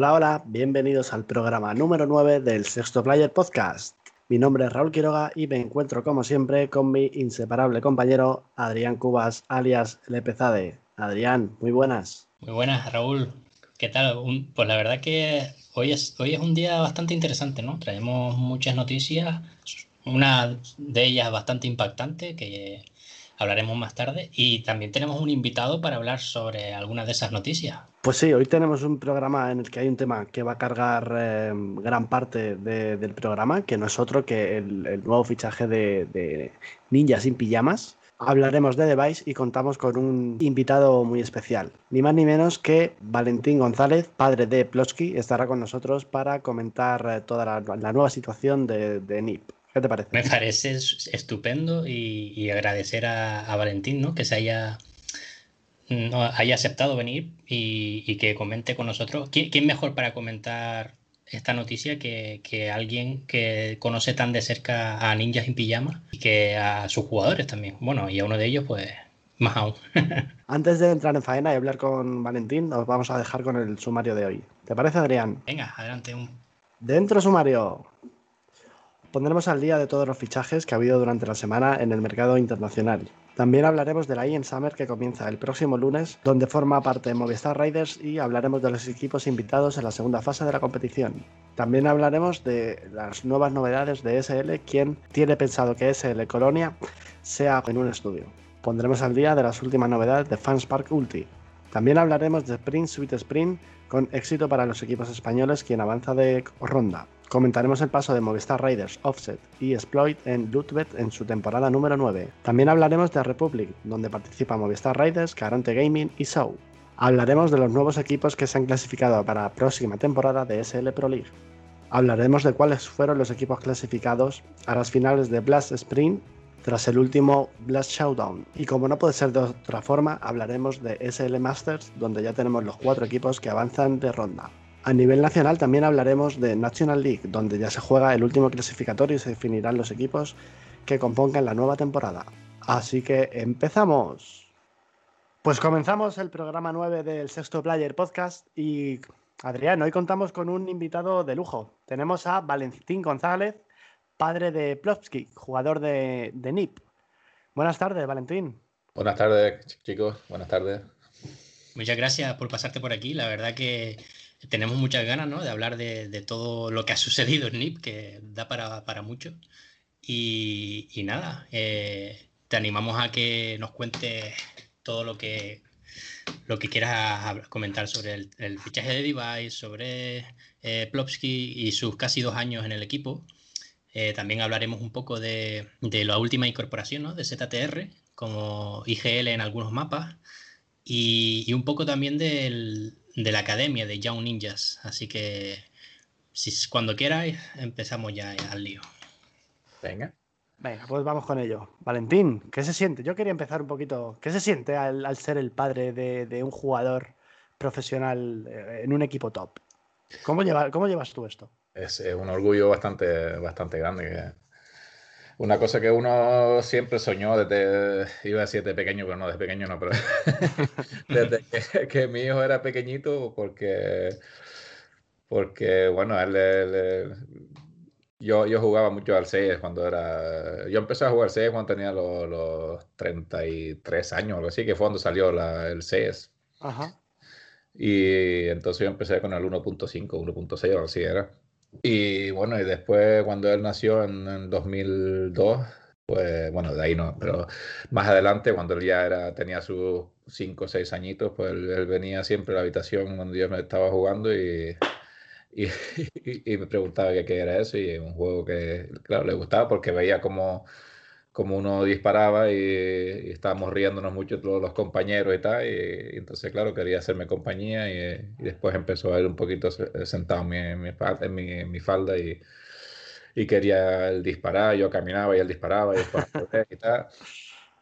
Hola, hola, bienvenidos al programa número 9 del Sexto Player Podcast. Mi nombre es Raúl Quiroga y me encuentro como siempre con mi inseparable compañero Adrián Cubas, alias Lepezade. Adrián, muy buenas. Muy buenas, Raúl. ¿Qué tal? pues la verdad que hoy es, hoy es un día bastante interesante, ¿no? Traemos muchas noticias, una de ellas bastante impactante que hablaremos más tarde. Y también tenemos un invitado para hablar sobre algunas de esas noticias. Pues sí, hoy tenemos un programa en el que hay un tema que va a cargar eh, gran parte del programa, que no es otro que el, nuevo fichaje de, Ninja sin pijamas. Hablaremos de Device y contamos con un invitado muy especial. Ni más ni menos que Valentín González, padre de Plotsky, estará con nosotros para comentar eh, toda la, nueva situación de, de NIP. ¿Qué te parece? Me parece estupendo y, agradecer a, Valentín ¿no? que se haya, haya aceptado venir y, que comente con nosotros. ¿Quién, mejor para comentar esta noticia que, alguien que conoce tan de cerca a Ninjas en Pijama y que a sus jugadores también? Bueno, y a uno de ellos, pues más aún. Antes de entrar en faena y hablar con Valentín, nos vamos a dejar con el sumario de hoy. ¿Te parece, Adrián? Venga, adelante. Un... Dentro sumario. Pondremos al día de todos los fichajes que ha habido durante la semana en el mercado internacional. También hablaremos de la IEN Summer que comienza el próximo lunes, donde forma parte de Movistar Riders y hablaremos de los equipos invitados en la segunda fase de la competición. También hablaremos de las nuevas novedades de SL, quien tiene pensado que SL Colonia sea en un estudio. Pondremos al día de las últimas novedades de Fanspark Ulti. También hablaremos de Sprint Suite Sprint con éxito para los equipos españoles quien avanza de ronda. Comentaremos el paso de Movistar Raiders, Offset y Exploit en Lootbet en su temporada número 9. También hablaremos de Republic, donde participa Movistar Raiders, Carante Gaming y Show. Hablaremos de los nuevos equipos que se han clasificado para la próxima temporada de SL Pro League. Hablaremos de cuáles fueron los equipos clasificados a las finales de Blast Sprint tras el último Blast Showdown. Y como no puede ser de otra forma, hablaremos de SL Masters, donde ya tenemos los cuatro equipos que avanzan de ronda. A nivel nacional también hablaremos de National League, donde ya se juega el último clasificatorio y se definirán los equipos que compongan la nueva temporada. Así que empezamos. Pues comenzamos el programa 9 del Sexto Player Podcast y Adrián, hoy contamos con un invitado de lujo. Tenemos a Valentín González, padre de Plopsky, jugador de, de NIP. Buenas tardes, Valentín. Buenas tardes, chicos. Buenas tardes. Muchas gracias por pasarte por aquí. La verdad que tenemos muchas ganas ¿no? de hablar de, de, todo lo que ha sucedido en NIP, que da para, para mucho. Y, y nada, eh, te animamos a que nos cuentes todo lo que, lo que quieras comentar sobre el, el fichaje de Device, sobre eh, Plopsky y sus casi dos años en el equipo. Eh, también hablaremos un poco de, de la última incorporación ¿no? de ZTR como IGL en algunos mapas y, y un poco también del, de la academia de Young Ninjas. Así que si, cuando quieras empezamos ya al lío. Venga. Venga, pues vamos con ello. Valentín, ¿qué se siente? Yo quería empezar un poquito. ¿Qué se siente al, ser el padre de, un jugador profesional eh, en un equipo top? ¿Cómo, cómo llevas tú esto? Es, un orgullo bastante, bastante grande una cosa que uno siempre soñó desde, iba a decir desde pequeño, pero no, desde pequeño no, pero desde que, mi hijo era pequeñito, porque, porque bueno, él, yo, yo jugaba mucho al 6 cuando era, yo empecé a jugar al 6 cuando tenía los, los 33 años, algo así, que fue cuando salió la, el 6. Ajá. Y entonces yo empecé con el 1.5, 1.6, así era. Y bueno, y después cuando él nació en, en 2002, pues bueno, de ahí no, pero más adelante, cuando él ya era, tenía sus 5 o 6 añitos, pues él, venía siempre a la habitación cuando yo me estaba jugando y, y, me preguntaba qué, era eso y un juego que, claro, le gustaba porque veía como como uno disparaba y, estábamos riéndonos mucho todos los compañeros y tal, y, entonces, claro, quería hacerme compañía y, después empezó a ir un poquito eh, sentado en mi, falda y, y quería él disparar, yo caminaba y él disparaba y después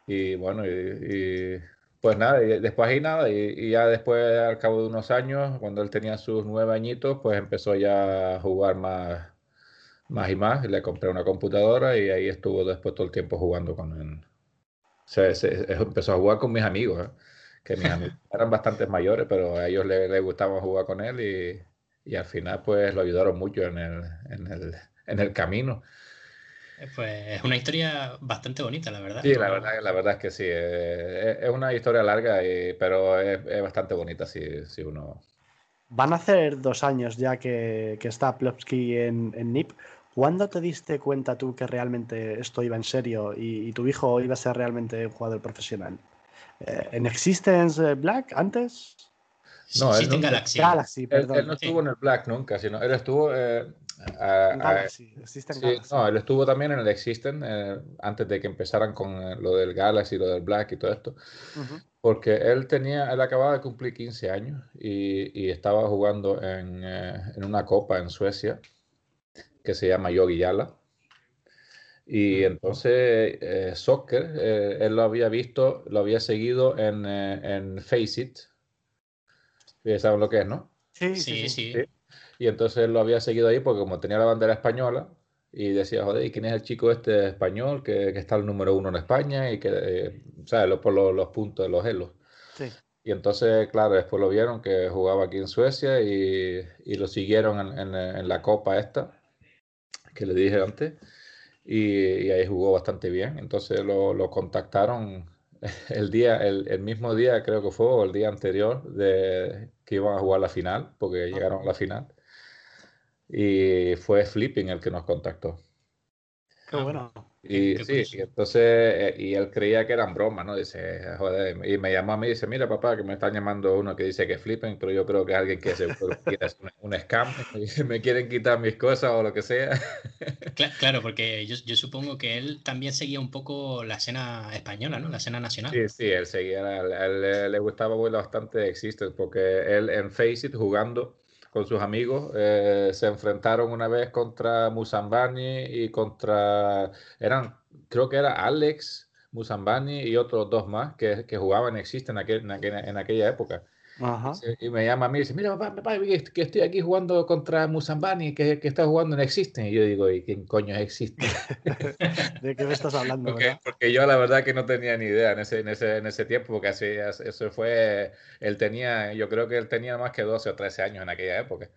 y. Y bueno, y, pues nada, y después ahí nada, y, ya después, al cabo de unos años, cuando él tenía sus nueve añitos, pues empezó ya a jugar más más y más. Le compré una computadora y ahí estuvo después todo el tiempo jugando con él. Se, empezó a jugar con mis amigos, ¿eh? que mis amigos eran bastante mayores, pero a ellos les, gustaba jugar con él y, y al final pues lo ayudaron mucho en el, en el, en el camino. Pues es una historia bastante bonita, la verdad. Sí, la verdad, la verdad es que sí. Eh, es una historia larga, pero es, bastante bonita si, si, uno... Van a ser dos años ya que, que está Plopsky en, en, NIP. ¿Cuándo te diste cuenta tú que realmente esto iba en serio y, tu hijo iba a ser realmente un jugador profesional? Eh, ¿En Existence Black antes? No, Existe en Galaxy. Galaxy perdón. Él, no estuvo en el Black nunca, sino él estuvo eh, sí, no, él estuvo también en el Existen eh, antes de que empezaran con eh, lo del Galaxy, lo del Black y todo esto. Porque él tenía, él acababa de cumplir 15 años y, y estaba jugando en, eh, en, una copa en Suecia que se llama Yogi Yala. Y entonces Soccer, él lo había visto, lo había seguido en, en Face It. ¿Saben lo que es, no? sí, sí. sí. ¿Sí? Y entonces lo había seguido ahí porque como tenía la bandera española y decía, joder, ¿y quién es el chico este español que, que está el número uno en España y que, eh, ¿sabes? Por los, los, puntos de los helos. Sí. Y entonces, claro, después lo vieron que jugaba aquí en Suecia y, y lo siguieron en, en, en, la copa esta, que le dije antes, y, y ahí jugó bastante bien. Entonces lo, lo contactaron el día, el, el, mismo día creo que fue, o el día anterior de que iban a jugar la final, porque llegaron a la final y fue Flipping el que nos contactó. Qué bueno. Y sí, y entonces, eh, y él creía que eran bromas, ¿no? Dice, joder, y me llamó a mí y dice, mira papá, que me están llamando uno que dice que flippen, pero yo creo que es alguien que se quiere hacer un, scam, me quieren quitar mis cosas o lo que sea. Claro, porque yo, yo, supongo que él también seguía un poco la escena española, ¿no? La escena nacional. Sí, sí, él seguía, a él, le gustaba bastante Existence, porque él en Face It jugando con sus amigos. Eh, se enfrentaron una vez contra Musambani y contra, eran, creo que era Alex Musambani y otros dos más que, que jugaban Existen en, aquel, en, aquella, en época. Y me llama a mí y dice, mira papá, papá, que estoy aquí jugando contra Musambani, que, que está jugando en Existen. Y yo digo, ¿y quién coño es Existen? ¿De qué me estás hablando? Porque, porque, yo la verdad que no tenía ni idea en ese, en ese, en ese tiempo, porque así, eso fue, él tenía, yo creo que él tenía más que 12 o 13 años en aquella época.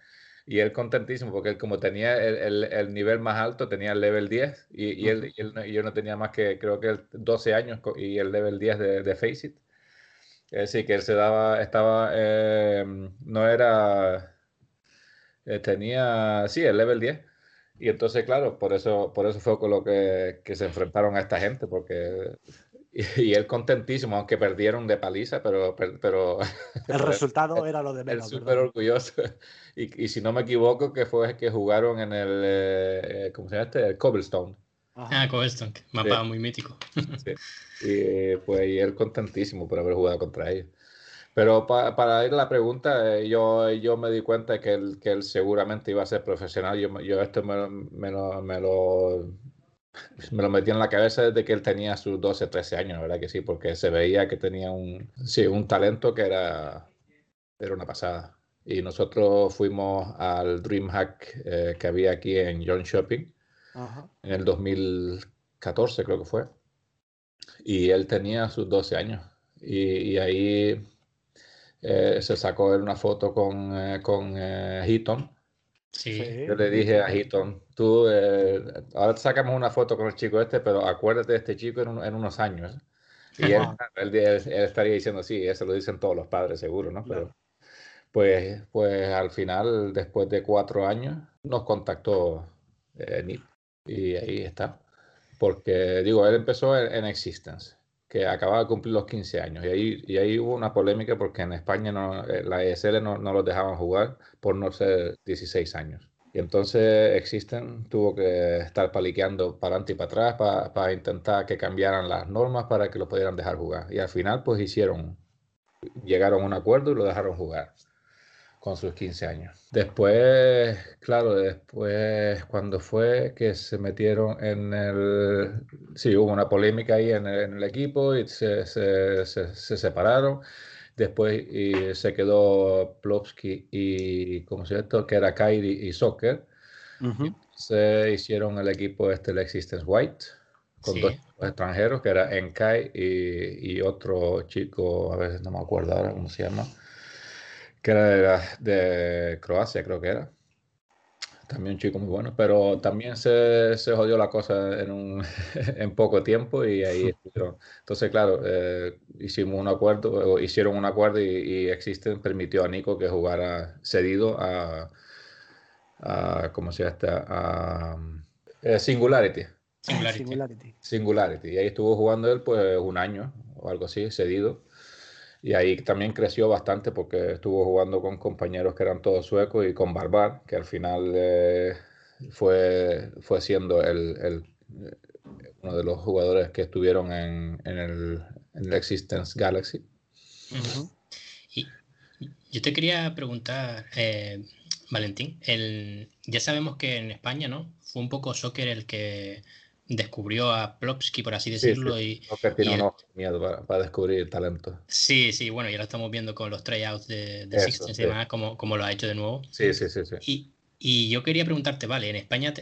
Y él contentísimo, porque él como tenía el, el, el nivel más alto, tenía el level 10, y, y, él, y, él, yo no tenía más que, creo que 12 años y el level 10 de, de Faceit. Decir, que él se daba, estaba, eh, no era, eh, tenía, sí, el level 10. Y entonces, claro, por eso, por eso fue con lo que, que se enfrentaron a esta gente, porque y, él contentísimo, aunque perdieron de paliza, pero... pero el resultado era lo de menos. súper orgulloso. Y, y, si no me equivoco, que fue que jugaron en el, eh, ¿cómo se llama este? El Cobblestone. Ah, Cobblestone, mapa muy mítico. Sí. Y pues y él contentísimo por haber jugado contra ellos. Pero pa, para ir a la pregunta, eh, yo, yo me di cuenta que él, que él seguramente iba a ser profesional. Yo, yo esto me, me, lo, me, lo, me lo metí en la cabeza desde que él tenía sus 12, 13 años, ¿verdad que sí? Porque se veía que tenía un, sí, un talento que era, era una pasada. Y nosotros fuimos al DreamHack eh, que había aquí en John Shopping Ajá. en el 2014, creo que fue y él tenía sus 12 años. Y, y ahí eh, se sacó una foto con, eh, con eh, Heaton. Sí. Yo le dije a Heaton, tú, eh, ahora sacamos una foto con el chico este, pero acuérdate de este chico en, un, en unos años. Y él, él, él, estaría diciendo, sí, eso lo dicen todos los padres, seguro, ¿no? Pero, pues, pues al final, después de cuatro años, nos contactó eh, Nip y ahí está porque digo, él empezó en, Existence, que acababa de cumplir los 15 años, y ahí, y ahí hubo una polémica porque en España no, eh, la ESL no, no los dejaban jugar por no ser 16 años. Y entonces Existen tuvo que estar paliqueando para adelante y para atrás para, para, intentar que cambiaran las normas para que lo pudieran dejar jugar. Y al final pues hicieron, llegaron a un acuerdo y lo dejaron jugar con sus 15 años. Después, claro, después cuando fue que se metieron en el... Sí, hubo una polémica ahí en el, en el equipo y se, se, se, se, separaron. Después y se quedó Plopsky y, ¿cómo se llama Que era Kairi y Soccer. Uh -huh. Se hicieron el equipo este, el Existence White, con sí. dos extranjeros, que era Enkai y, y otro chico, a veces no me acuerdo ahora cómo se llama que era de, Croacia, creo que era. También un chico muy bueno, pero también se, se jodió la cosa en, un, en poco tiempo y ahí estuvieron. Entonces, claro, eh, hicimos un acuerdo, hicieron un acuerdo y, y Existen permitió a Nico que jugara cedido a, a ¿cómo se llama? A, eh, Singularity. Singularity. Singularity. Y ahí estuvo jugando él pues un año o algo así, cedido. Y ahí también creció bastante porque estuvo jugando con compañeros que eran todos suecos y con Barbar, que al final eh, fue, fue siendo el, el, uno de los jugadores que estuvieron en, en, el, en el, Existence Galaxy. Y yo te quería preguntar, eh, Valentín, ya sabemos que en España, ¿no? Fue un poco Soccer el que descubrió a Plopsky, por así decirlo. Sí, sí. Y, tiene y miedo para, descubrir talento. Sí, sí, bueno, ya lo estamos viendo con los tryouts de, de Sixten y demás, como, como, lo ha hecho de nuevo. Sí, sí, sí. sí. Y, y yo quería preguntarte, vale, en España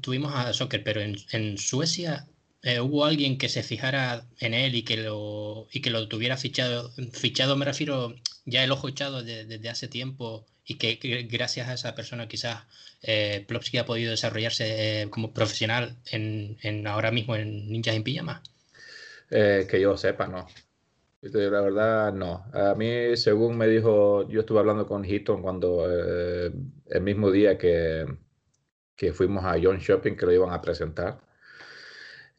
tuvimos a Soccer, pero en, en Suecia eh, hubo alguien que se fijara en él y que lo, y que lo tuviera fichado. Fichado me refiero ya el ojo echado desde hace tiempo y que, gracias a esa persona quizás eh, Plopsky ha podido desarrollarse eh, como profesional en, en, ahora mismo en Ninjas en Pijama? Eh, que yo sepa, no. La verdad, no. A mí, según me dijo, yo estuve hablando con Hitton cuando eh, el mismo día que, que fuimos a John Shopping, que lo iban a presentar.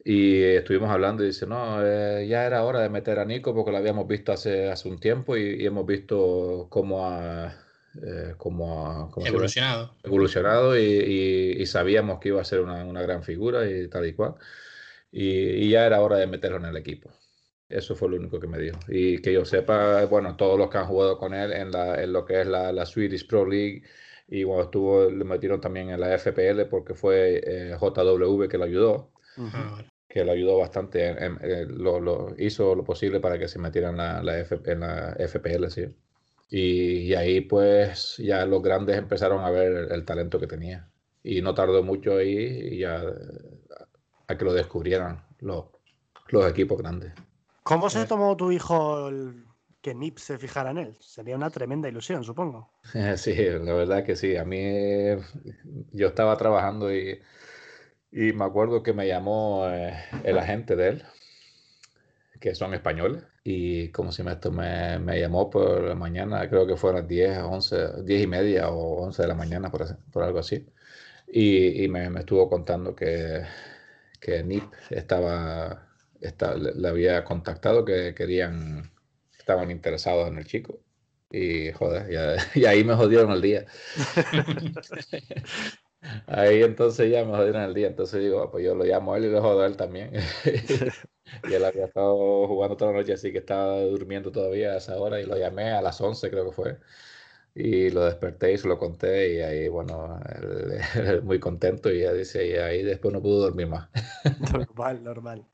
Y estuvimos hablando y dice, no, eh, ya era hora de meter a Nico porque lo habíamos visto hace, hace un tiempo y, y hemos visto cómo ha, eh, como evolucionado. Evolucionado y, y, sabíamos que iba a ser una, una gran figura y tal y cual. Y, y, ya era hora de meterlo en el equipo. Eso fue lo único que me dijo. Y que yo sepa, bueno, todos los que han jugado con él en, la, en lo que es la, la, Swedish Pro League y cuando estuvo, le metieron también en la FPL porque fue eh, JW que lo ayudó. Uh -huh. Que lo ayudó bastante, en, en, en, lo, lo, hizo lo posible para que se metiera en la, la, F, en la FPL, sí. Y, y, ahí pues ya los grandes empezaron a ver el, el, talento que tenía. Y no tardó mucho ahí y ya a que lo descubrieran los, los equipos grandes. ¿Cómo se tomó tu hijo el, que Nip se fijara en él? Sería una tremenda ilusión, supongo. Sí, la verdad que sí. A mí yo estaba trabajando y, y me acuerdo que me llamó eh, el agente de él, que son españoles y como si me, me, me, llamó por la mañana, creo que fueron 10, 11, 10 y media o 11 de la mañana, por, por algo así. Y, y me, me, estuvo contando que, que NIP estaba, estaba, le había contactado, que querían, estaban interesados en el chico. Y joder, ya, y ahí me jodieron el día. Ahí entonces ya me jodieron el día. Entonces digo, pues yo lo llamo a él y lo jodo a él también. y él había estado jugando toda la noche, así que estaba durmiendo todavía a esa hora y lo llamé a las 11 creo que fue. Y lo desperté y se lo conté y ahí, bueno, él, él muy contento y ya dice, y ahí después no pudo dormir más. normal, normal.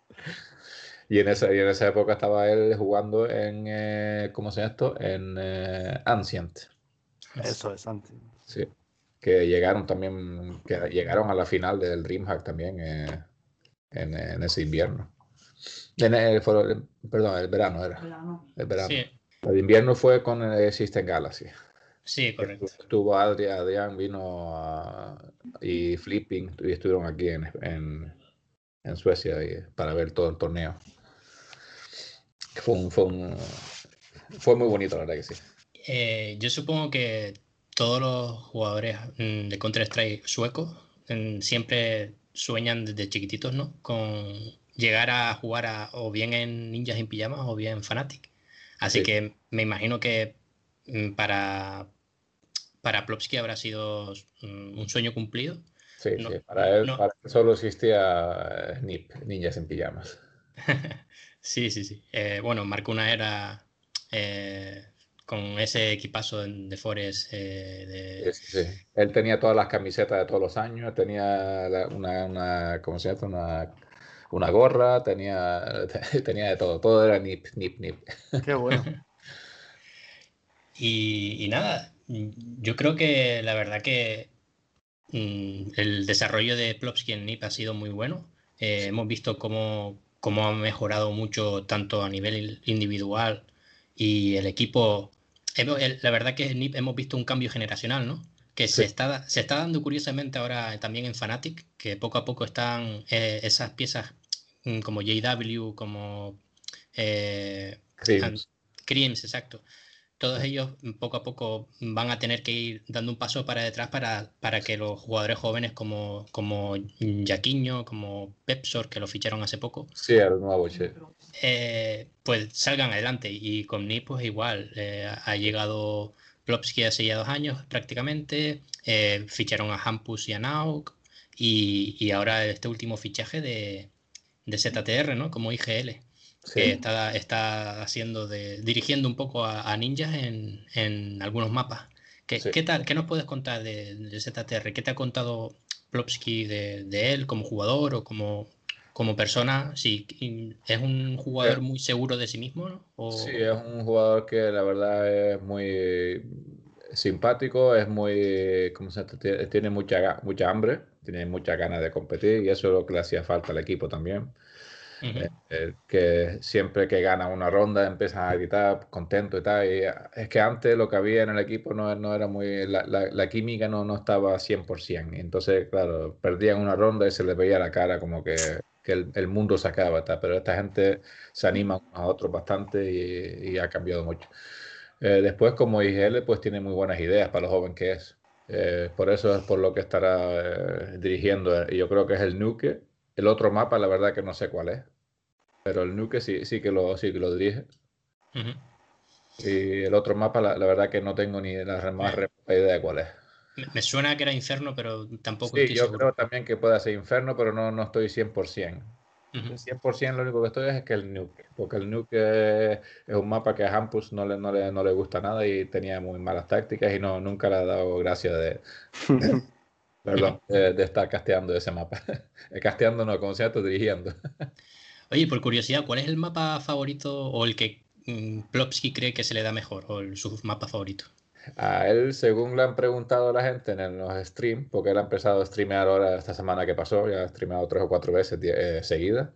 Y en, esa, y en esa época estaba él jugando en, eh, ¿cómo se llama esto? En eh, Ancient. Eso es Ancient. Sí que llegaron también, que llegaron a la final del DreamHack también eh, en, en, ese invierno. En el, perdón, el verano era. El verano. Sí. El invierno fue con el System Galaxy. Sí, correcto. Estuvo Adrián, Adrián vino a, y Flipping y estuvieron aquí en, en, en Suecia y, para ver todo el torneo. Fue, un, fue, un, fue muy bonito, la verdad que sí. Eh, yo supongo que todos los jugadores mm, de Counter-Strike suecos mm, siempre sueñan desde chiquititos, ¿no? Con llegar a jugar a, o bien en Ninjas en Pijamas o bien en Fnatic. Así sí. que me imagino que mm, para, para Plopsky habrá sido un sueño cumplido. Sí, no, sí. Para, él, no. para él solo existía eh, NIP, Ninjas en Pijamas. sí, sí, sí. Eh, bueno, marcó una era eh, con ese equipazo de Forest. Eh, de... Sí, sí. Él tenía todas las camisetas de todos los años, tenía una, una ¿cómo se llama? Una, una gorra, tenía, tenía de todo, todo era nip, nip, nip. Qué bueno. y, y, nada, yo creo que la verdad que mm, el desarrollo de Plopsky en NIP ha sido muy bueno. Eh, hemos visto cómo, cómo ha mejorado mucho tanto a nivel individual y el equipo la verdad que en NIP hemos visto un cambio generacional, ¿no? Que se, está, se está dando curiosamente ahora también en Fanatic, que poco a poco están eh, esas piezas como JW, como eh, Creams, exacto. Todos ellos poco a poco van a tener que ir dando un paso para detrás para, para que los jugadores jóvenes como, como Jaquiño, como Pepsor, que lo ficharon hace poco, sí, el nuevo, eh, pues salgan adelante. Y con Nip, pues igual, eh, ha llegado Plopsky hace ya dos años prácticamente, eh, ficharon a Hampus y a Nauk, y, y, ahora este último fichaje de, de ZTR, ¿no? Como IGL que está, está haciendo de, dirigiendo un poco a, ninjas en, en, algunos mapas. ¿Qué, ¿Qué, tal? ¿Qué nos puedes contar de, de ZTR? ¿Qué te ha contado Plopsky de, de, él como jugador o como, como persona? Sí, ¿Es un jugador muy seguro de sí mismo? ¿no? Sí, es un jugador que la verdad es muy simpático, es muy, ¿cómo se tiene mucha, mucha hambre, tiene mucha ganas de competir y eso es lo que le hacía falta al equipo también. Eh, eh, que siempre que gana una ronda empiezan a gritar contento y tal. Y es que antes lo que había en el equipo no, no era muy. La, la, química no, no estaba 100%. entonces, claro, perdían una ronda y se les veía la cara como que, que el, el, mundo se acaba. Pero esta gente se anima a otros bastante y, y ha cambiado mucho. Eh, después, como IGL, pues tiene muy buenas ideas para lo joven que es. por eso es por lo que estará dirigiendo. Y yo creo que es el Nuke el otro mapa, la verdad que no sé cuál es. Pero el Nuke sí, sí, que, lo, sí que lo dirige. Y el otro mapa, la, verdad que no tengo ni la más remota idea de cuál es. Me suena que era Inferno, pero tampoco sí, yo creo también que puede ser Inferno, pero no, no estoy 100%. 100% lo único que estoy es que el Nuke, porque el Nuke es, un mapa que a Hampus no le, no, le, no le gusta nada y tenía muy malas tácticas y no, nunca le ha dado gracia de, Perdón, de, estar casteando ese mapa. casteando no, como sea, dirigiendo. Oye, por curiosidad, ¿cuál es el mapa favorito o el que mm, Plopsky cree que se le da mejor o el, su mapa favorito? A él, según le han preguntado a la gente en los streams, porque él ha empezado a streamear ahora esta semana que pasó, ya ha streameado tres o cuatro veces eh, seguidas,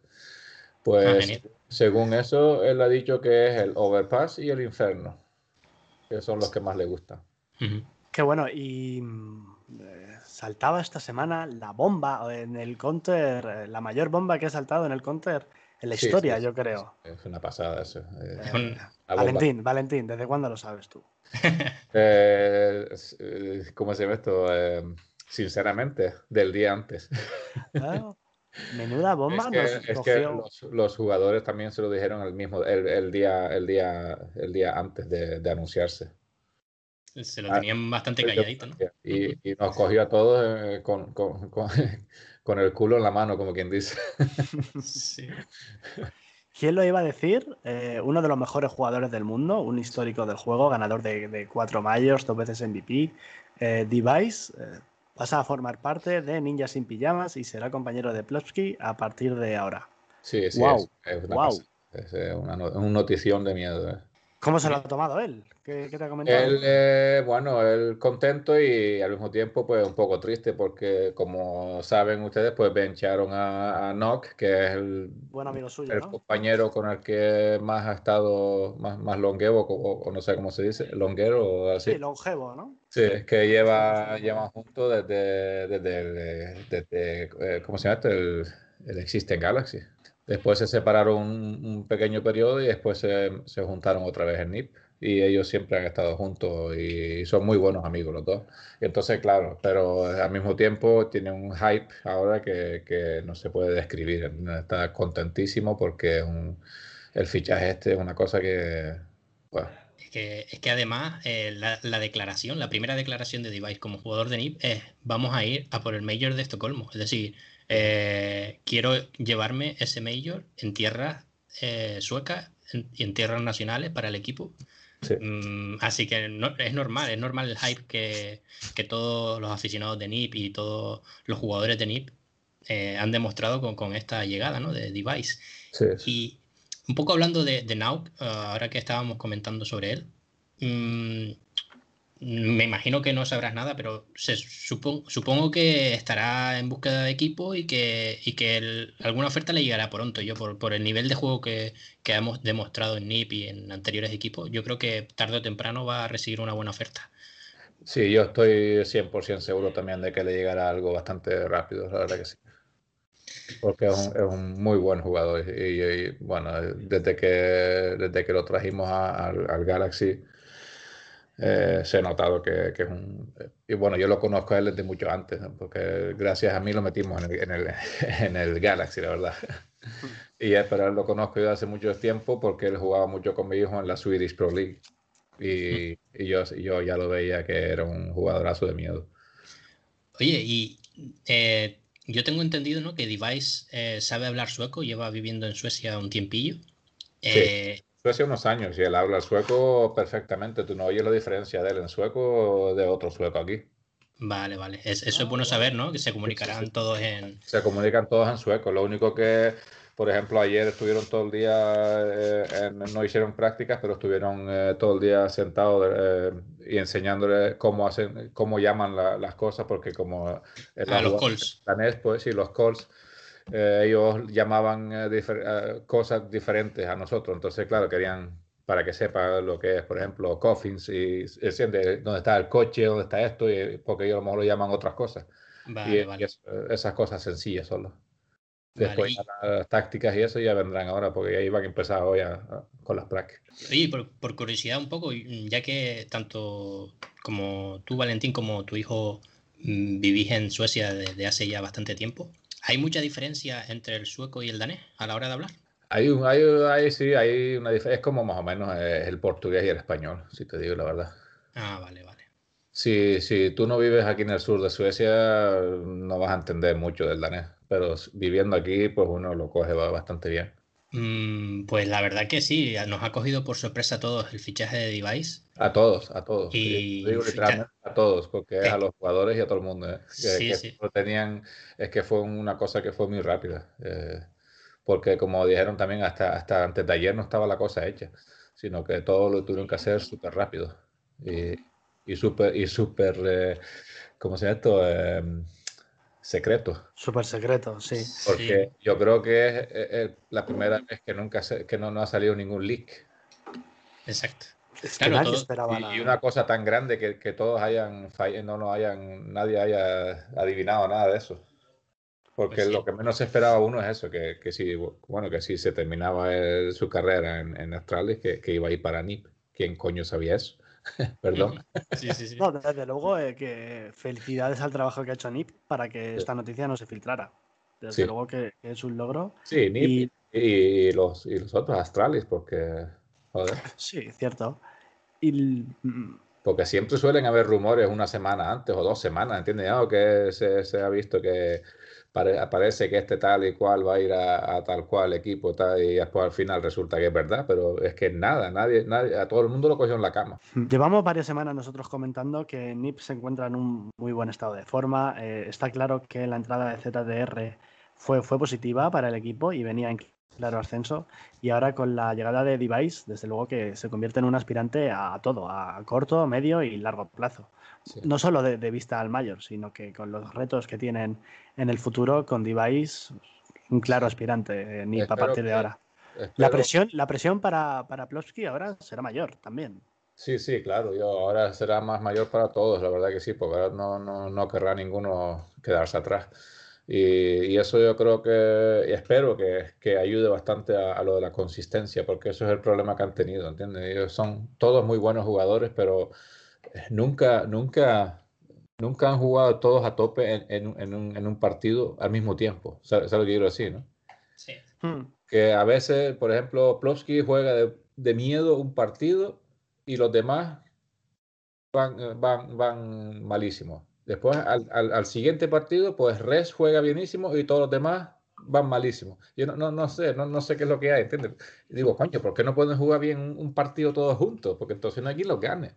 pues ah, según eso, él ha dicho que es el Overpass y el Inferno, que son los que más le gustan. Qué bueno, y mm, eh, saltaba esta semana la bomba en el counter, eh, la mayor bomba que ha saltado en el counter en la historia, yo creo. Es una pasada eso. Eh, Valentín, Valentín, ¿desde cuándo lo sabes tú? eh, ¿Cómo se llama esto? sinceramente, del día antes. menuda bomba. Es que, los, jugadores también se lo dijeron el mismo, el, día, el día, el día antes de anunciarse. Se lo ah, tenían bastante calladito, ¿no? Y, nos cogió a todos eh, con, con, con, el culo en la mano, como quien dice. Sí. ¿Quién lo iba a decir? Eh, uno de los mejores jugadores del mundo, un histórico del juego, ganador de, de cuatro mayos, dos veces MVP. Eh, Device eh, pasa a formar parte de Ninja sin Pijamas y será compañero de Plopsky a partir de ahora. Sí, sí, wow. es, una, wow. es una, una, notición de miedo. ¿Cómo se lo ha tomado él? ¿Qué, te ha comentado? Él, eh, bueno, él contento y al mismo tiempo pues un poco triste porque como saben ustedes pues bencharon a, a Nock, que es el, Buen amigo suyo, el compañero con el que más ha estado, más, más longevo, o, no sé cómo se dice, longuero o así. Sí, longevo, ¿no? Sí, es que lleva, lleva juntos desde, desde, desde, eh, ¿cómo se llama esto? El, el Existen Galaxy. Después se separaron un, pequeño periodo y después se, juntaron otra vez en NIP. Y ellos siempre han estado juntos y son muy buenos amigos los dos. Entonces, claro, pero al mismo tiempo tiene un hype ahora que, que no se puede describir. Está contentísimo porque el fichaje este es una cosa que, es que, es que, además eh, la, la, declaración, la primera declaración de Device como jugador de NIP es vamos a ir a por el Major de Estocolmo. Es decir, eh, quiero llevarme ese Major en tierras eh, suecas y en tierras nacionales para el equipo. Mm, así que es normal, es normal el hype que, que, todos los aficionados de NIP y todos los jugadores de NIP eh, han demostrado con, con, esta llegada ¿no? de Device. Y un poco hablando de, de Nauk, ahora que estábamos comentando sobre él, mm, me imagino que no sabrás nada, pero se, supongo que estará en búsqueda de equipo y que, y que alguna oferta le llegará pronto. Yo, por, por el nivel de juego que, que, hemos demostrado en NIP y en anteriores equipos, yo creo que tarde o temprano va a recibir una buena oferta. Sí, yo estoy 100% seguro también de que le llegará algo bastante rápido, la verdad que sí. Porque es un, es un muy buen jugador y, bueno, desde que, desde que lo trajimos al Galaxy eh, se ha notado que, es un... Y bueno, yo lo conozco a él desde mucho antes, porque gracias a mí lo metimos en el, en el, en el Galaxy, la verdad. y es, pero él lo conozco yo hace mucho tiempo porque él jugaba mucho con mi hijo en la Swedish Pro League. Y, y yo, yo ya lo veía que era un jugadorazo de miedo. Oye, y eh, yo tengo entendido ¿no? que Device eh, sabe hablar sueco, lleva viviendo en Suecia un tiempillo. Sí hace unos años y él habla sueco perfectamente. Tú no oyes la diferencia de él en sueco de otro sueco aquí. Vale, vale. eso es bueno saber, ¿no? Que se comunicarán todos en. Se comunican todos en sueco. Lo único que, por ejemplo, ayer estuvieron todo el día, eh, no hicieron prácticas, pero estuvieron eh, todo el día sentados eh, y enseñándole cómo hacen, cómo llaman las cosas, porque como. Ah, los calls. pues sí, los calls eh, ellos llamaban eh, eh, cosas diferentes a nosotros. Entonces, claro, querían para que sepa lo que es, por ejemplo, coffins y, dónde está el coche, dónde está esto, y, porque ellos a lo mejor lo llaman otras cosas. y, esas cosas sencillas solo. Después las tácticas y eso ya vendrán ahora, porque ya iban a empezar hoy con las prácticas. Oye, por, por, curiosidad un poco, ya que tanto como tú, Valentín, como tu hijo mm, vivís en Suecia desde hace ya bastante tiempo, ¿Hay mucha diferencia entre el sueco y el danés a la hora de hablar? Hay, hay, hay sí, hay una diferencia. Es como más o menos eh, el portugués y el español, si te digo la verdad. Ah, vale, vale. Si, si tú no vives aquí en el sur de Suecia, no vas a entender mucho del danés, pero viviendo aquí, pues uno lo coge bastante bien. Mm, pues la verdad que sí, nos ha cogido por sorpresa a todos el fichaje de Device. A todos, a todos. Y digo literalmente a todos, porque es a los jugadores y a todo el mundo. ¿eh? Que, sí, Lo tenían, es que fue una cosa que fue muy rápida. Eh, porque como dijeron también, hasta, hasta antes de ayer no estaba la cosa hecha, sino que todo lo tuvieron que hacer súper rápido. Y, y súper, y súper, eh, ¿cómo se llama esto? Secreto. Súper secreto, sí. Porque yo creo que es, la primera vez que nunca que no, no ha salido ningún leak. Exacto y, una cosa tan grande que, que todos hayan no, no hayan, nadie haya adivinado nada de eso. Porque pues lo que menos esperaba uno es eso, que, que si, bueno, que si se terminaba su carrera en, en Australia, que, que, iba a ir para NIP. ¿Quién coño sabía eso? Perdón. Sí, sí, sí. No, desde luego eh, que felicidades al trabajo que ha hecho NIP para que esta noticia no se filtrara. Desde luego que, es un logro. Sí, NIP y, los, y los otros Astralis, porque Sí, cierto. Y... Mm, Porque siempre suelen haber rumores una semana antes o dos semanas, ¿entiendes? O que se, ha visto que parece que este tal y cual va a ir a, tal cual equipo tal, y después al final resulta que es verdad, pero es que nada, nadie, nadie, a todo el mundo lo cogió en la cama. Llevamos varias semanas nosotros comentando que NIP se encuentra en un muy buen estado de forma. Eh, está claro que la entrada de ZDR fue, fue positiva para el equipo y venía en claro ascenso. Y ahora con la llegada de Device, desde luego que se convierte en un aspirante a todo, a corto, medio y largo plazo. No solo de, vista al mayor, sino que con los retos que tienen en el futuro, con Device, un claro aspirante, eh, ni a partir de ahora. La presión, la presión para, para Plosky ahora será mayor también. Sí, sí, claro, yo ahora será más mayor para todos, la verdad que sí, porque ahora no, no, no querrá ninguno quedarse atrás. Y, eso yo creo que, y espero que, que ayude bastante a, lo de la consistencia, porque eso es el problema que han tenido, ¿entiendes? Ellos son todos muy buenos jugadores, pero nunca, nunca, nunca han jugado todos a tope en, en, un, en un, partido al mismo tiempo. ¿Sabes lo que quiero decir, no? Sí. Hmm. Que a veces, por ejemplo, Plowski juega de, de, miedo un partido y los demás van, van, van malísimos. Después, al, al, siguiente partido, pues Res juega bienísimo y todos los demás van malísimos. Yo no, no, no sé, no, no, sé qué es lo que hay, ¿entiendes? Y digo, coño, ¿por qué no pueden jugar bien un partido todos juntos? Porque entonces no hay quien lo gane.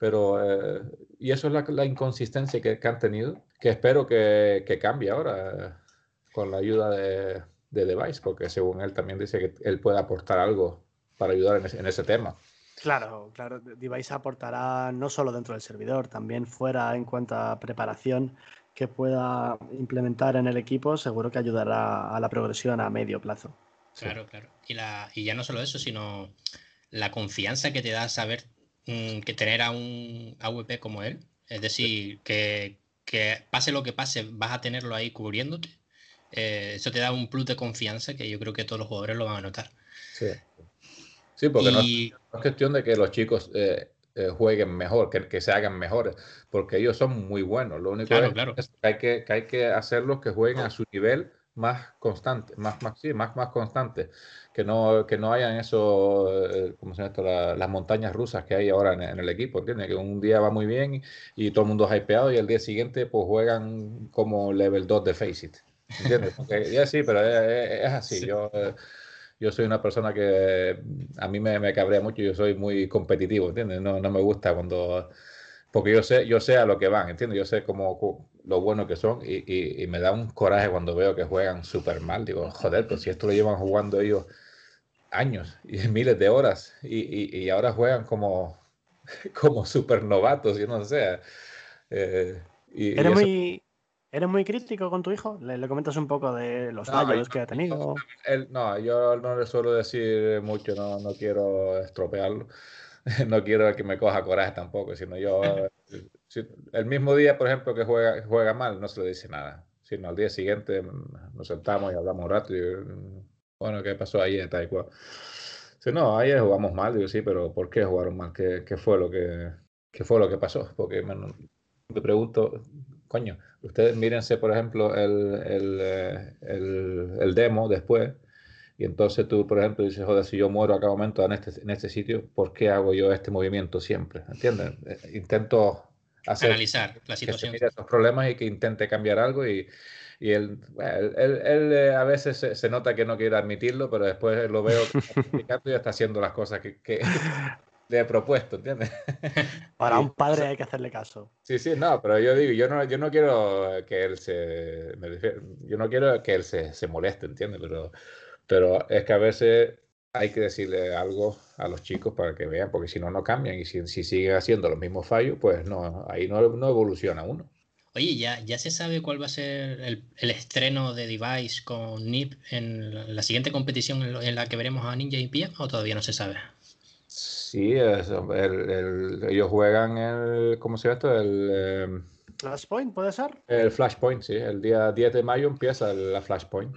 Pero, eh, y eso es la, la inconsistencia que, que, han tenido, que espero que, que cambie ahora eh, con la ayuda de, de, Device, porque según él también dice que él puede aportar algo para ayudar en ese, en ese tema. Claro, claro. Device aportará no solo dentro del servidor, también fuera en cuanto a preparación que pueda implementar en el equipo, seguro que ayudará a la progresión a medio plazo. Claro, claro. Y, la, y ya no solo eso, sino la confianza que te da saber mm, que tener a un AWP como él. Es decir, que, que, pase lo que pase, vas a tenerlo ahí cubriéndote. Eh, eso te da un plus de confianza que yo creo que todos los jugadores lo van a notar. Sí. Sí, porque no, es cuestión de que los chicos eh, eh, jueguen mejor, que, que, se hagan mejores, porque ellos son muy buenos. Lo único es, que, hay que, que hay que hacerlos que jueguen a su nivel más constante, más, más, sí, más, más constante, que no, que no hayan eso, eh, ¿cómo se esto? las montañas rusas que hay ahora en, el equipo, ¿entiendes? Que un día va muy bien y, todo el mundo hypeado y el día siguiente pues juegan como level 2 de Face It, ¿entiendes? Porque ya sí, pero es, así, yo yo soy una persona que a mí me, me cabrea mucho, yo soy muy competitivo, ¿entiendes? No, no me gusta cuando... Porque yo sé, yo sé a lo que van, ¿entiendes? Yo sé cómo, lo bueno que son y, y, me da un coraje cuando veo que juegan súper mal. Digo, joder, pues si esto lo llevan jugando ellos años y miles de horas y, y ahora juegan como, como súper novatos, yo no sé. Eh, Eres muy ¿Eres muy crítico con tu hijo? ¿Le, comentas un poco de los fallos que ha tenido? no, yo no le suelo decir mucho, no, no quiero estropearlo. no quiero que me coja coraje tampoco, sino yo, el mismo día, por ejemplo, que juega, juega mal, no se le dice nada, sino al día siguiente nos sentamos y hablamos un rato y, mm, bueno, ¿qué pasó ayer? Tal cual. Si no, ayer jugamos mal, digo, sí, pero ¿por qué jugaron mal? ¿Qué, qué fue, lo que, qué fue lo que pasó? Porque me, me pregunto, coño, ustedes mírense, por ejemplo, eh, el, el, demo después, y entonces tú, por ejemplo, dices, joder, si yo muero a cada momento en este, en este sitio, ¿por qué hago yo este movimiento siempre? ¿Entiendes? Eh, intento hacer, analizar la situación. Que esos problemas y que intente cambiar algo y, y él, él, eh, a veces se, nota que no quiere admitirlo, pero después lo veo y está haciendo las cosas que, que, le he propuesto, ¿entiendes? Para un padre hay que hacerle caso. Sí, sí, no, pero yo digo, yo no, yo no quiero que él se, yo no quiero que él se, se, moleste, ¿entiendes? Pero, pero es que a veces hay que decirle algo a los chicos para que vean, porque si no, no cambian y si, si siguen haciendo los mismos fallos, pues no, ahí no, no evoluciona uno. Oye, ¿ya, ¿ya se sabe cuál va a ser el, el estreno de Device con NIP en la, siguiente competición en, la que veremos a Ninja y PM o todavía no se sabe? Sí, ellos juegan el. ¿Cómo se llama esto? El. Em, Flashpoint, ¿puede ser? El Flashpoint, sí. El día 10 de mayo empieza la Flashpoint.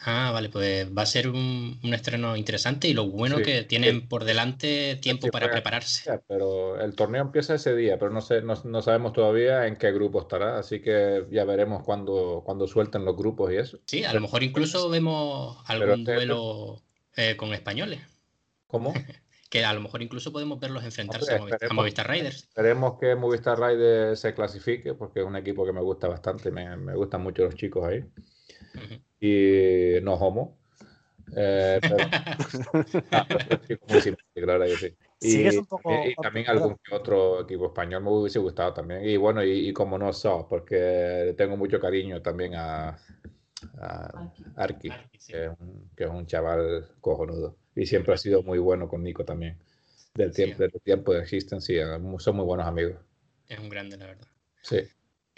Ah, vale, pues va a ser un, estreno interesante y lo bueno que tienen por delante tiempo para prepararse. Pero el torneo empieza ese día, pero no, sé, no, sabemos todavía en qué grupo estará, así que ya veremos cuando, cuando suelten los grupos y eso. Sí, a lo mejor incluso vemos algún duelo eh, con españoles. ¿Cómo? que a lo mejor incluso podemos verlos enfrentarse a, Movistar, Riders. Esperemos que Movistar Riders se clasifique, porque es un equipo que me gusta bastante, me, me gustan mucho los chicos ahí. Y no homo. Eh, pero, claro que sí. Y, un poco... y, también algún otro equipo español me hubiese gustado también. Y bueno, y, como no sos, porque tengo mucho cariño también a, a Arki, que, es un, que es un chaval cojonudo y siempre ha sido muy bueno con Nico también. Del tiempo, del tiempo de existencia, son muy buenos amigos. Es un grande, la verdad. Sí.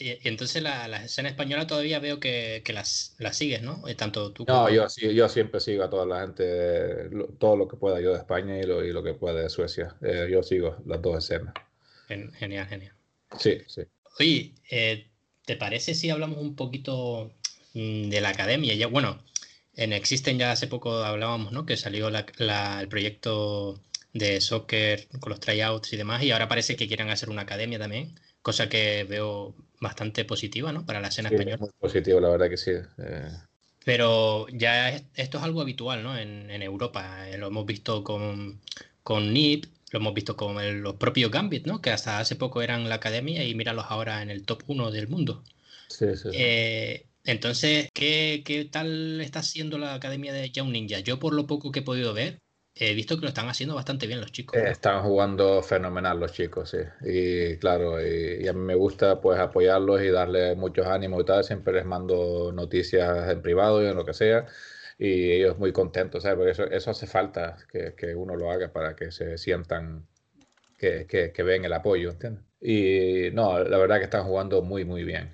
Y, entonces la, la, escena española todavía veo que, que las, las, sigues, ¿no? Eh, tanto tú no, yo, yo siempre sigo a toda la gente, todo lo que pueda yo de España y lo, y lo que pueda de Suecia. Eh, yo sigo las dos escenas. Genial, genial. Sí, sí. Oye, eh, ¿te parece si hablamos un poquito mm, de la academia? Ya, bueno, en Existen ya hace poco hablábamos, ¿no? Que salió el proyecto de soccer con los tryouts y demás, y ahora parece que quieren hacer una academia también, cosa que veo bastante positiva, ¿no? Para la escena española. Muy positivo, la verdad que sí. Eh. Pero ya esto es algo habitual, ¿no? En, Europa. Eh, lo hemos visto con, con NIP, lo hemos visto con los propios Gambit, ¿no? Que hasta hace poco eran la academia y míralos ahora en el top 1 del mundo. Sí, sí. Eh, entonces, ¿qué, ¿qué, tal está haciendo la academia de Young Ninja? Yo, por lo poco que he podido ver, he visto que lo están haciendo bastante bien los chicos. están jugando fenomenal los chicos, sí. Y claro, y, a mí me gusta pues apoyarlos y darles muchos ánimos y tal. Siempre les mando noticias en privado y en lo que sea. y ellos muy contentos, ¿sabes? Porque eso, eso hace falta que, que, uno lo haga para que se sientan, que, que, que ven el apoyo, ¿entiendes? Y no, la verdad que están jugando muy, muy bien.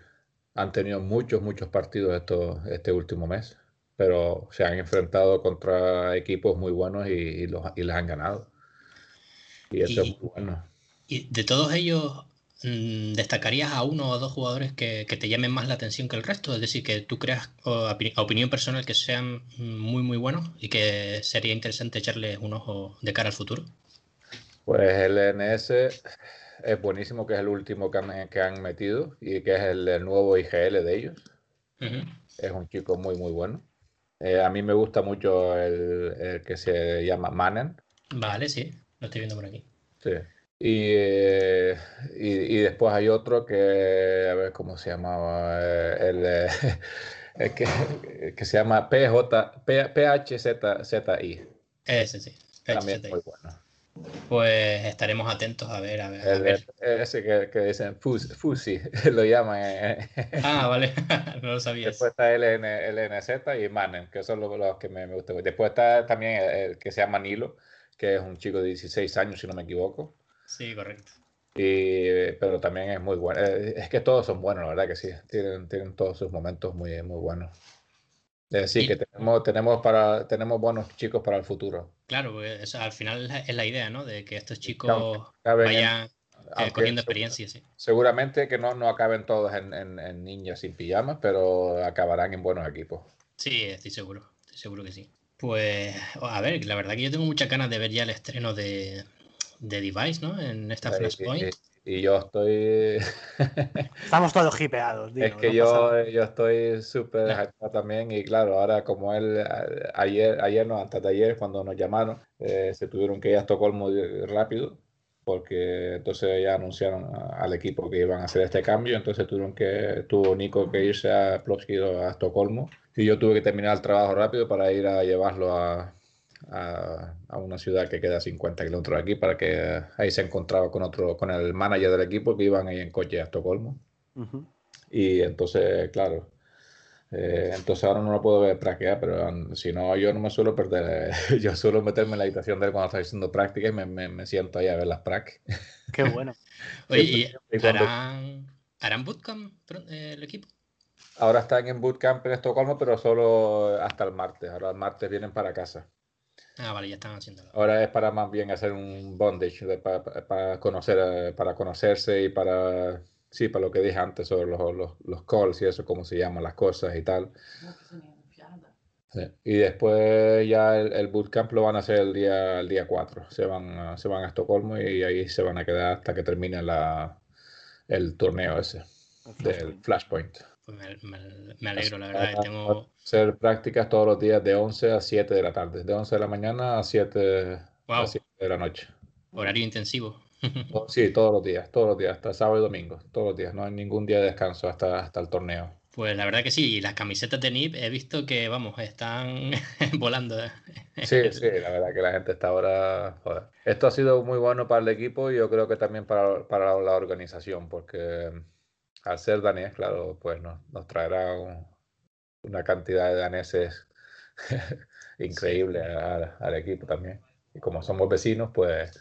Han tenido muchos, muchos partidos esto, este último mes, pero se han enfrentado contra equipos muy buenos y, y los, y les han ganado. Y eso es muy bueno. Y de todos ellos, mm, ¿destacarías a uno o dos jugadores que, que, te llamen más la atención que el resto? Es decir, que tú creas, a opinión personal, que sean muy, muy buenos y que sería interesante echarles un ojo de cara al futuro. Pues el NS es buenísimo, que es el último que han, que han metido y que es el, el nuevo IGL de ellos. Uh -huh. Es un chico muy, muy bueno. Eh, a mí me gusta mucho el, el, que se llama Manen. Vale, sí, lo estoy viendo por aquí. Sí. Y, eh, y, y, después hay otro que, a ver cómo se llamaba, eh, el, el que, que, se llama PJ, PHZI. Ese sí. También muy bueno. Pues estaremos atentos a ver. A ver, a ver. Ese que, que dicen Fusi, lo llaman. Eh. Ah, vale, no lo sabía. Después está el, N, el NZ y Manen, que son los, los que me, me gustan. Después está también el, el, que se llama Nilo, que es un chico de 16 años, si no me equivoco. Sí, correcto. Y, pero también es muy bueno. Eh, es que todos son buenos, la verdad que sí. Tienen, tienen todos sus momentos muy, muy buenos. Es decir, sí. que tenemos, tenemos, para, tenemos buenos chicos para el futuro. Claro, porque eso, al final es la idea, ¿no? De que estos chicos vayan eh, cogiendo experiencia. Sí. Seguramente que no, no acaben todos en, en, en, niñas sin pijamas, pero acabarán en buenos equipos. Sí, estoy seguro. Estoy seguro que sí. Pues, a ver, la verdad que yo tengo muchas ganas de ver ya el estreno de, de Device, ¿no? En esta Flashpoint. Y, y, yo estoy. Estamos todos hipeados. Digo, es que no yo, yo estoy súper hypeado también. Y claro, ahora como él, ayer, ayer no, antes de ayer, cuando nos llamaron, eh, se tuvieron que ir a Estocolmo rápido. Porque entonces ya anunciaron al equipo que iban a hacer este cambio. Entonces tuvieron que, tuvo Nico que irse a Plovsky a Estocolmo. Y yo tuve que terminar el trabajo rápido para ir a llevarlo a, a, a, una ciudad que queda a 50 kilómetros de aquí para que ahí se encontraba con otro con el manager del equipo que iban ahí en coche a Estocolmo uh -huh. y entonces claro eh, entonces ahora no lo puedo ver práctica pero um, si no yo no me suelo perder eh, yo suelo meterme en la habitación de él cuando está haciendo práctica y me, me, me, siento ahí a ver las prácticas qué bueno oye ¿y harán, harán bootcamp eh, el equipo Ahora están en bootcamp en Estocolmo, pero solo hasta el martes. Ahora el martes vienen para casa. Ah, vale, ya están haciéndolo. Ahora es para más bien hacer un bondage, de, para, para, conocer, eh, para conocerse y para, sí, para lo que dije antes sobre los, los, los calls y eso, cómo se llaman las cosas y tal. Sí. Y después ya el, el, bootcamp lo van a hacer el día, el día 4. Se van, se van a Estocolmo y ahí se van a quedar hasta que termine la, el torneo ese del Flashpoint. Pues me, me, me, alegro, la verdad. Tengo... Hacer prácticas todos los días de 11 a 7 de la tarde, de 11 de la mañana a 7, wow. a 7 de la noche. Horario intensivo. sí, todos los días, todos los días, hasta sábado y domingo, todos los días. No hay ningún día de descanso hasta, hasta el torneo. Pues la verdad que sí, y las camisetas de NIP he visto que, vamos, están volando. Sí, sí, la verdad que la gente está ahora... Joder. Esto ha sido muy bueno para el equipo y yo creo que también para, para la organización, porque al ser danés, claro, pues nos, nos traerá un, una cantidad de daneses increíble sí. al, al, equipo también. Y como somos vecinos, pues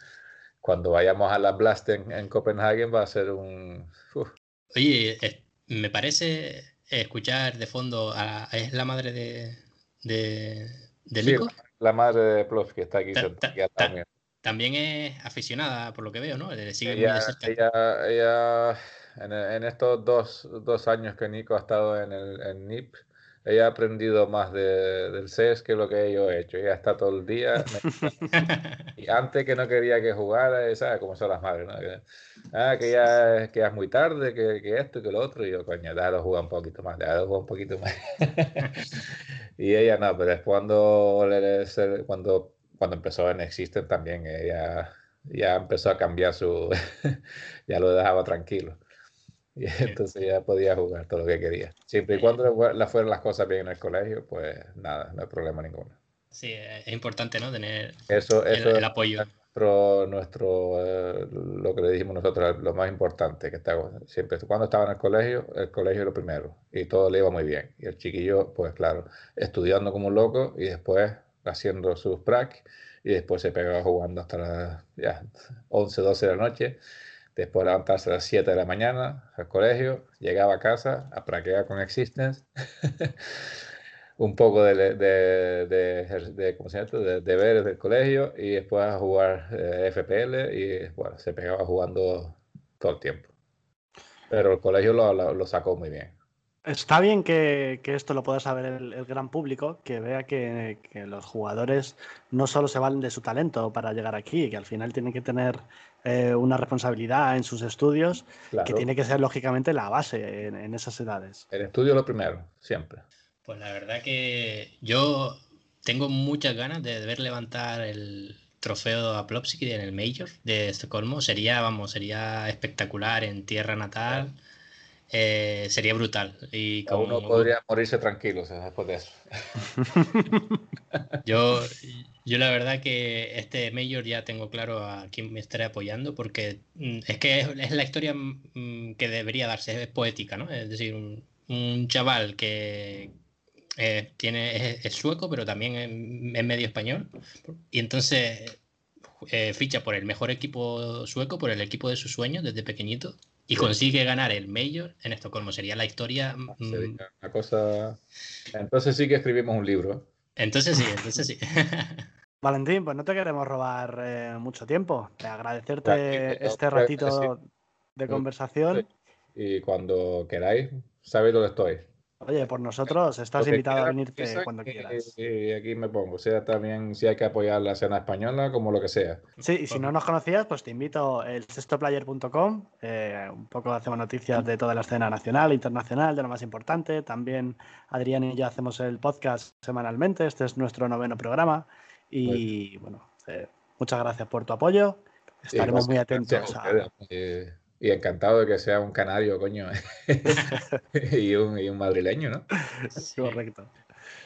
cuando vayamos a la Blast en, en Copenhague va a ser un... Uf. Oye, eh, me parece escuchar de fondo a, es la madre de, de, de Nico. Sí, la madre de Plof, que está aquí. Ta, ta, ta, también es aficionada, por lo que veo, ¿no? Le sigue ella, muy de cerca. Ella, ella en, en, estos dos, dos, años que Nico ha estado en el en NIP, ella ha aprendido más de, del CES que lo que yo he hecho. Ella está todo el día. y antes que no quería que jugara, ¿sabes cómo son las madres? ¿no? Que, ah, que ya, que ya es muy tarde, que, que, esto y que lo otro. Y yo, coño, déjalo jugar un poquito más, déjalo jugar un poquito más. y ella no, pero es cuando, cuando, cuando empezó en Existen también, ella ya empezó a cambiar su. ya lo dejaba tranquilo. Y entonces ya podía jugar todo lo que quería. Siempre y cuando le fueran las cosas bien en el colegio, pues nada, no hay problema ninguno. Sí, es importante, ¿no? Tener eso, el, eso el apoyo. Pero nuestro, eh, lo que le dijimos nosotros, lo más importante, que estaba, siempre, cuando estaba en el colegio, el colegio era lo primero, y todo le iba muy bien. Y el chiquillo, pues claro, estudiando como un loco y después haciendo sus prac, y después se pegaba jugando hasta las ya, 11, 12 de la noche. Después levantarse a las 7 de la mañana al colegio, llegaba a casa a praquear con Existence. un poco de, de, de, ¿cómo se llama? de deberes del colegio y después a jugar eh, FPL y bueno, se pegaba jugando todo el tiempo. Pero el colegio lo, lo, sacó muy bien. Está bien que, que esto lo pueda saber el, el gran público, que vea que, que, los jugadores no solo se valen de su talento para llegar aquí, que al final tienen que tener eh, una responsabilidad en sus estudios, que tiene que ser lógicamente la base en, en esas edades. El estudio es lo primero, siempre. Pues la verdad que yo tengo muchas ganas de ver levantar el trofeo a Plopsky en el Major de Estocolmo. Sería, vamos, sería espectacular en tierra natal. Eh, sería brutal. Y como... Uno podría morirse tranquilo después de eso. yo, yo la verdad que este Major ya tengo claro a quién me estaré apoyando porque mm, es que es, la historia mm, que debería darse, es poética, ¿no? Es decir, un chaval que, eh, tiene, es, sueco, pero también es, medio español. Y entonces eh, ficha por el mejor equipo sueco, por el equipo de sus sueños desde pequeñito. Y consigue ganar el Major en Estocolmo. Sería la historia. Ah, mm, una cosa. Entonces sí que escribimos un libro. Entonces sí, entonces sí. Valentín, pues no te queremos robar eh, mucho tiempo. Te agradecerte este ratito de conversación. Y cuando queráis, sabéis dónde estoy. Oye, por nosotros estás invitado a venirte cuando quieras. Y aquí me pongo, sea también si hay que apoyar la escena española, como lo que sea. Sí, y si no nos conocías, pues te invito el sextoplayer.com. Eh, un poco hacemos noticias de toda la escena nacional, internacional, de lo más importante. También Adrián y yo hacemos el podcast semanalmente. Este es nuestro noveno programa. Y bueno, eh, muchas gracias por tu apoyo. Estaremos muy atentos a. Y encantado de que sea un canario, coño. y, un, y, un, madrileño, ¿no? Correcto.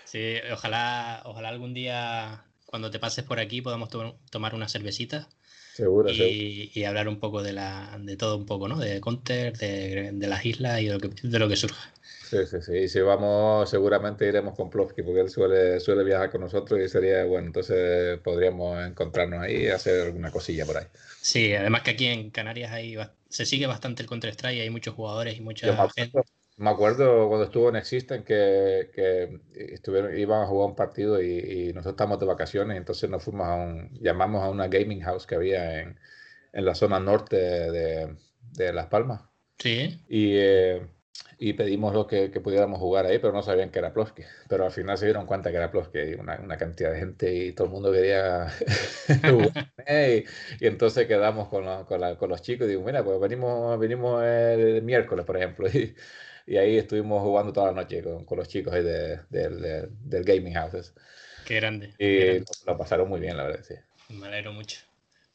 Sí, ojalá, ojalá algún día, cuando te pases por aquí, podamos to tomar una cervecita. Seguro, y, seguro. y, hablar un poco de, la, de todo un poco, ¿no? De Counter, de, de las islas y de lo, que, de lo que surja. Sí, sí, sí. Y si vamos, seguramente iremos con Plovsky, porque él suele, suele viajar con nosotros y sería, bueno, entonces podríamos encontrarnos ahí y hacer alguna cosilla por ahí. Sí, además que aquí en Canarias hay, se sigue bastante el Counter-Strike, hay muchos jugadores y mucha gente. Me acuerdo cuando estuvo en Existen que, que estuvieron, iban a jugar un partido y, nosotros estábamos de vacaciones, entonces nos fuimos a un, llamamos a una gaming house que había en, en la zona norte de, de Las Palmas. Sí. Y eh, y pedimos lo que, que, pudiéramos jugar ahí, pero no sabían que era Plosky. Pero al final se dieron cuenta que era Plosky, una, una cantidad de gente y todo el mundo quería jugar. y, y, entonces quedamos con, lo, con, la, con, los chicos y digo, mira, pues venimos, venimos el miércoles, por ejemplo. Y, y ahí estuvimos jugando toda la noche con, con los chicos ahí de, de, de, del Gaming Houses. Qué grande. Y qué grande. Lo, lo, pasaron muy bien, la verdad, sí. Me alegro mucho.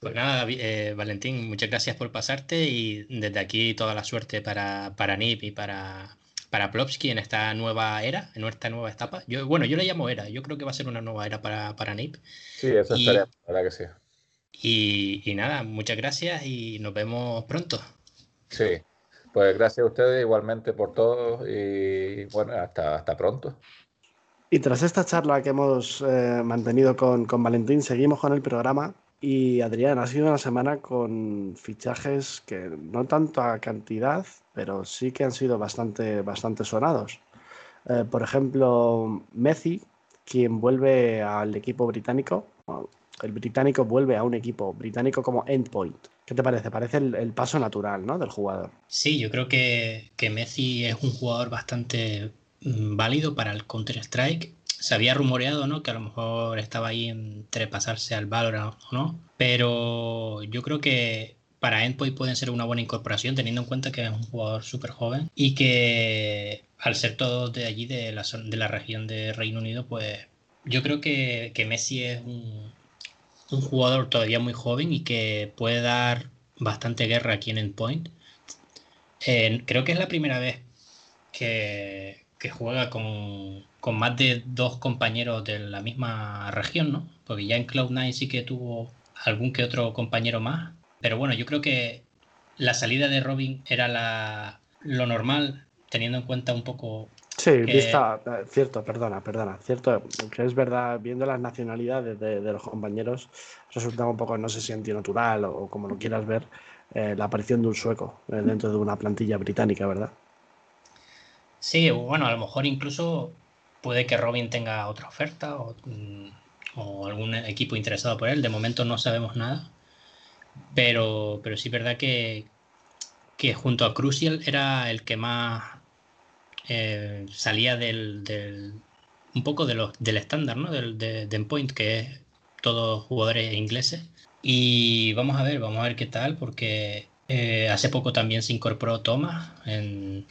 Pues nada, eh, Valentín, muchas gracias por pasarte y desde aquí toda la suerte para, para NIP y para, para Plopsky en esta nueva era, en esta nueva etapa. Yo, bueno, yo le llamo era, yo creo que va a ser una nueva era para, para NIP. Sí, eso y, estaría, la verdad que sí. Y, y, nada, muchas gracias y nos vemos pronto. Sí, pues gracias a ustedes igualmente por todo y bueno, hasta, hasta pronto. Y tras esta charla que hemos eh, mantenido con, con Valentín, seguimos con el programa y Adrián, ha sido una semana con fichajes que no tanto a cantidad, pero sí que han sido bastante, bastante sonados. Eh, por ejemplo, Messi, quien vuelve al equipo británico, el británico vuelve a un equipo británico como Endpoint. ¿Qué te parece? Parece el, el paso natural ¿no? del jugador. Sí, yo creo que, que Messi es un jugador bastante mm, válido para el Counter-Strike se había rumoreado, ¿no? Que a lo mejor estaba ahí entre pasarse al Valorant no. Pero yo creo que para Endpoint pueden ser una buena incorporación, teniendo en cuenta que es un jugador súper joven y que al ser todos de allí, de la, de la región de Reino Unido, pues yo creo que, Messi es un, un, jugador todavía muy joven y que puede dar bastante guerra aquí en Endpoint. Eh, creo que es la primera vez que, que juega con, más de dos compañeros de la misma región, ¿no? Porque ya en Cloud9 sí que tuvo algún que otro compañero más. Pero bueno, yo creo que la salida de Robin era la, lo normal, teniendo en cuenta un poco. Sí, vista, eh, cierto, perdona, perdona, cierto, que es verdad, viendo las nacionalidades de, los compañeros, resulta un poco, no sé si antinatural o, como lo quieras ver, eh, la aparición de un sueco eh, dentro de una plantilla británica, ¿verdad? Sí, bueno, a lo mejor incluso puede que Robin tenga otra oferta o, mm, o algún equipo interesado por él. De momento no sabemos nada. Pero, pero sí es verdad que, que junto a Crucial era el que más eh, salía del, un poco de los, del estándar, ¿no? Del, de, Endpoint, que es todos jugadores ingleses. Y vamos a ver, vamos a ver qué tal, porque eh, hace poco también se incorporó Thomas en,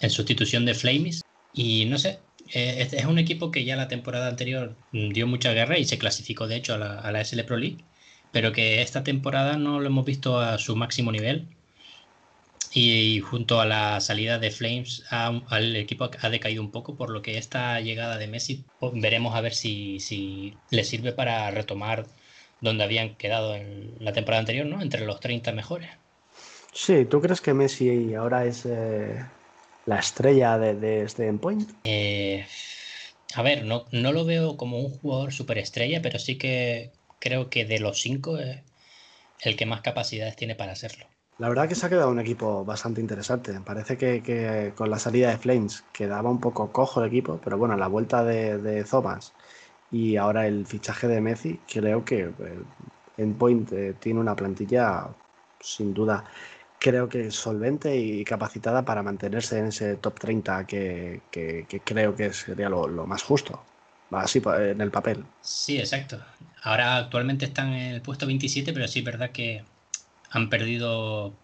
en sustitución de Flamis. Y no sé, eh, es un equipo que ya la temporada anterior dio mucha guerra y se clasificó de hecho a la, a la SL Pro League pero que esta temporada no lo hemos visto a su máximo nivel. Y, junto a la salida de Flames, al equipo ha decaído un poco, por lo que esta llegada de Messi veremos a ver si, si le sirve para retomar donde habían quedado en la temporada anterior, ¿no? Entre los 30 mejores. Sí, ¿tú crees que Messi ahora es eh, la estrella de, este endpoint? Eh, a ver, no, no lo veo como un jugador superestrella, pero sí que creo que de los cinco es el que más capacidades tiene para hacerlo. La verdad que se ha quedado un equipo bastante interesante. Parece que, con la salida de Flames quedaba un poco cojo el equipo, pero bueno, la vuelta de, de Thomas y ahora el fichaje de Messi, creo que eh, Endpoint eh, tiene una plantilla sin duda, creo que solvente y capacitada para mantenerse en ese top 30 que, creo que sería lo, más justo así en el papel. Sí, exacto. Ahora actualmente están en el puesto 27, pero sí es verdad que han perdido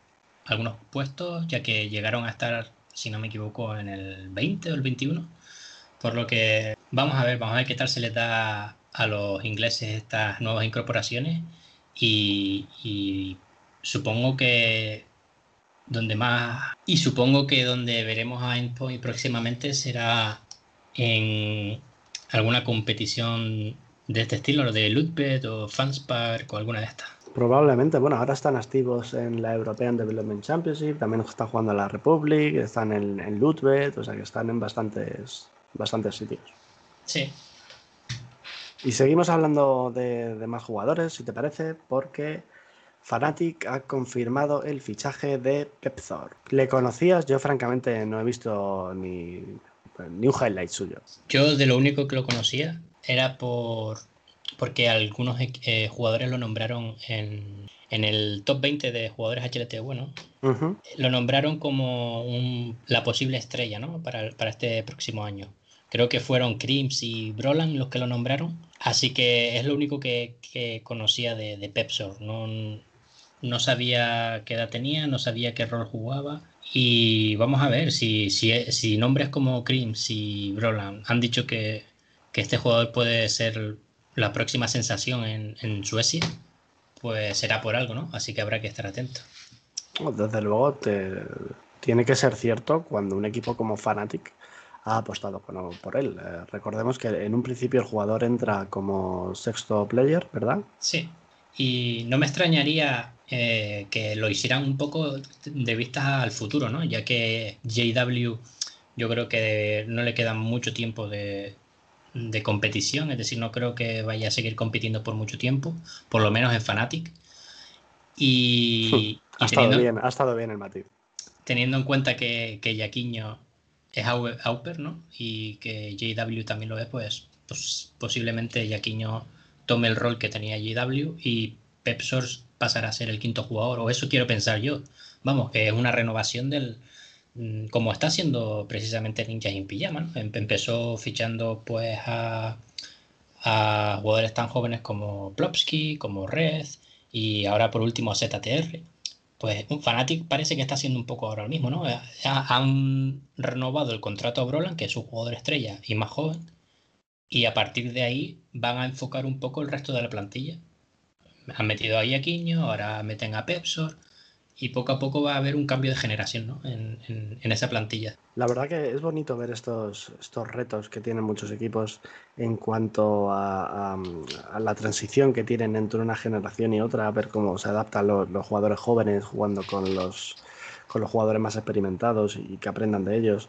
algunos puestos, ya que llegaron a estar, si no me equivoco, en el 20 o el 21. Por lo que vamos a ver, vamos a ver qué tal se les da a los ingleses estas nuevas incorporaciones y supongo que donde más y supongo que donde veremos a Endpoint próximamente será en alguna competición de este estilo, de Lootbed o Fanspark o alguna de estas. Probablemente, bueno, ahora están activos en la European Development Championship, también están jugando a la Republic, están en, en Lootbed, o sea que están en bastantes, bastantes sitios. Sí. Y seguimos hablando de, de más jugadores, si te parece, porque Fanatic ha confirmado el fichaje de Pepthor. ¿Le conocías? Yo francamente no he visto ni ni un highlight suyo. Yo de lo único que lo conocía era por porque algunos eh, jugadores lo nombraron en, el top 20 de jugadores HLT bueno, lo nombraron como la posible estrella ¿no? para, este próximo año. Creo que fueron Crims y Brolan los que lo nombraron. Así que es lo único que, conocía de, de Pepsor. No, no sabía qué edad tenía, no sabía qué rol jugaba. Y vamos a ver si, si, nombres como Crims y Broland han dicho que, este jugador puede ser la próxima sensación en, Suecia, pues será por algo, ¿no? Así que habrá que estar atento. Desde luego, tiene que ser cierto cuando un equipo como Fnatic ha apostado por él. Eh, recordemos que en un principio el jugador entra como sexto player, ¿verdad? Sí. Y no me extrañaría eh, que lo hicieran un poco de vista al futuro, ¿no? Ya que JW yo creo que no le queda mucho tiempo de, competición, es decir, no creo que vaya a seguir compitiendo por mucho tiempo, por lo menos en Fnatic. Y, ha, estado bien, ha estado bien el matiz. Teniendo en cuenta que, que Yaquiño es Auper, ¿no? Y que JW también lo es, pues, pues posiblemente Yaquiño tome el rol que tenía GW y Pep Source pasará a ser el quinto jugador, o eso quiero pensar yo. Vamos, que es una renovación del. Mm, como está haciendo precisamente Ninja en Pijama, em, Empezó fichando pues a, a jugadores tan jóvenes como Plopsky, como Red y ahora por último a ZTR. Pues un Fnatic parece que está haciendo un poco ahora mismo, ¿no? Han renovado el contrato a Brolan, que es un jugador estrella y más joven, y a partir de ahí van a enfocar un poco el resto de la plantilla. Han metido a Iaquiño, ahora meten a Pepsor y poco a poco va a haber un cambio de generación ¿no? en, en, esa plantilla. La verdad que es bonito ver estos, estos retos que tienen muchos equipos en cuanto a, la transición que tienen entre una generación y otra, ver cómo se adaptan los, los, jugadores jóvenes jugando con los, con los jugadores más experimentados y que aprendan de ellos.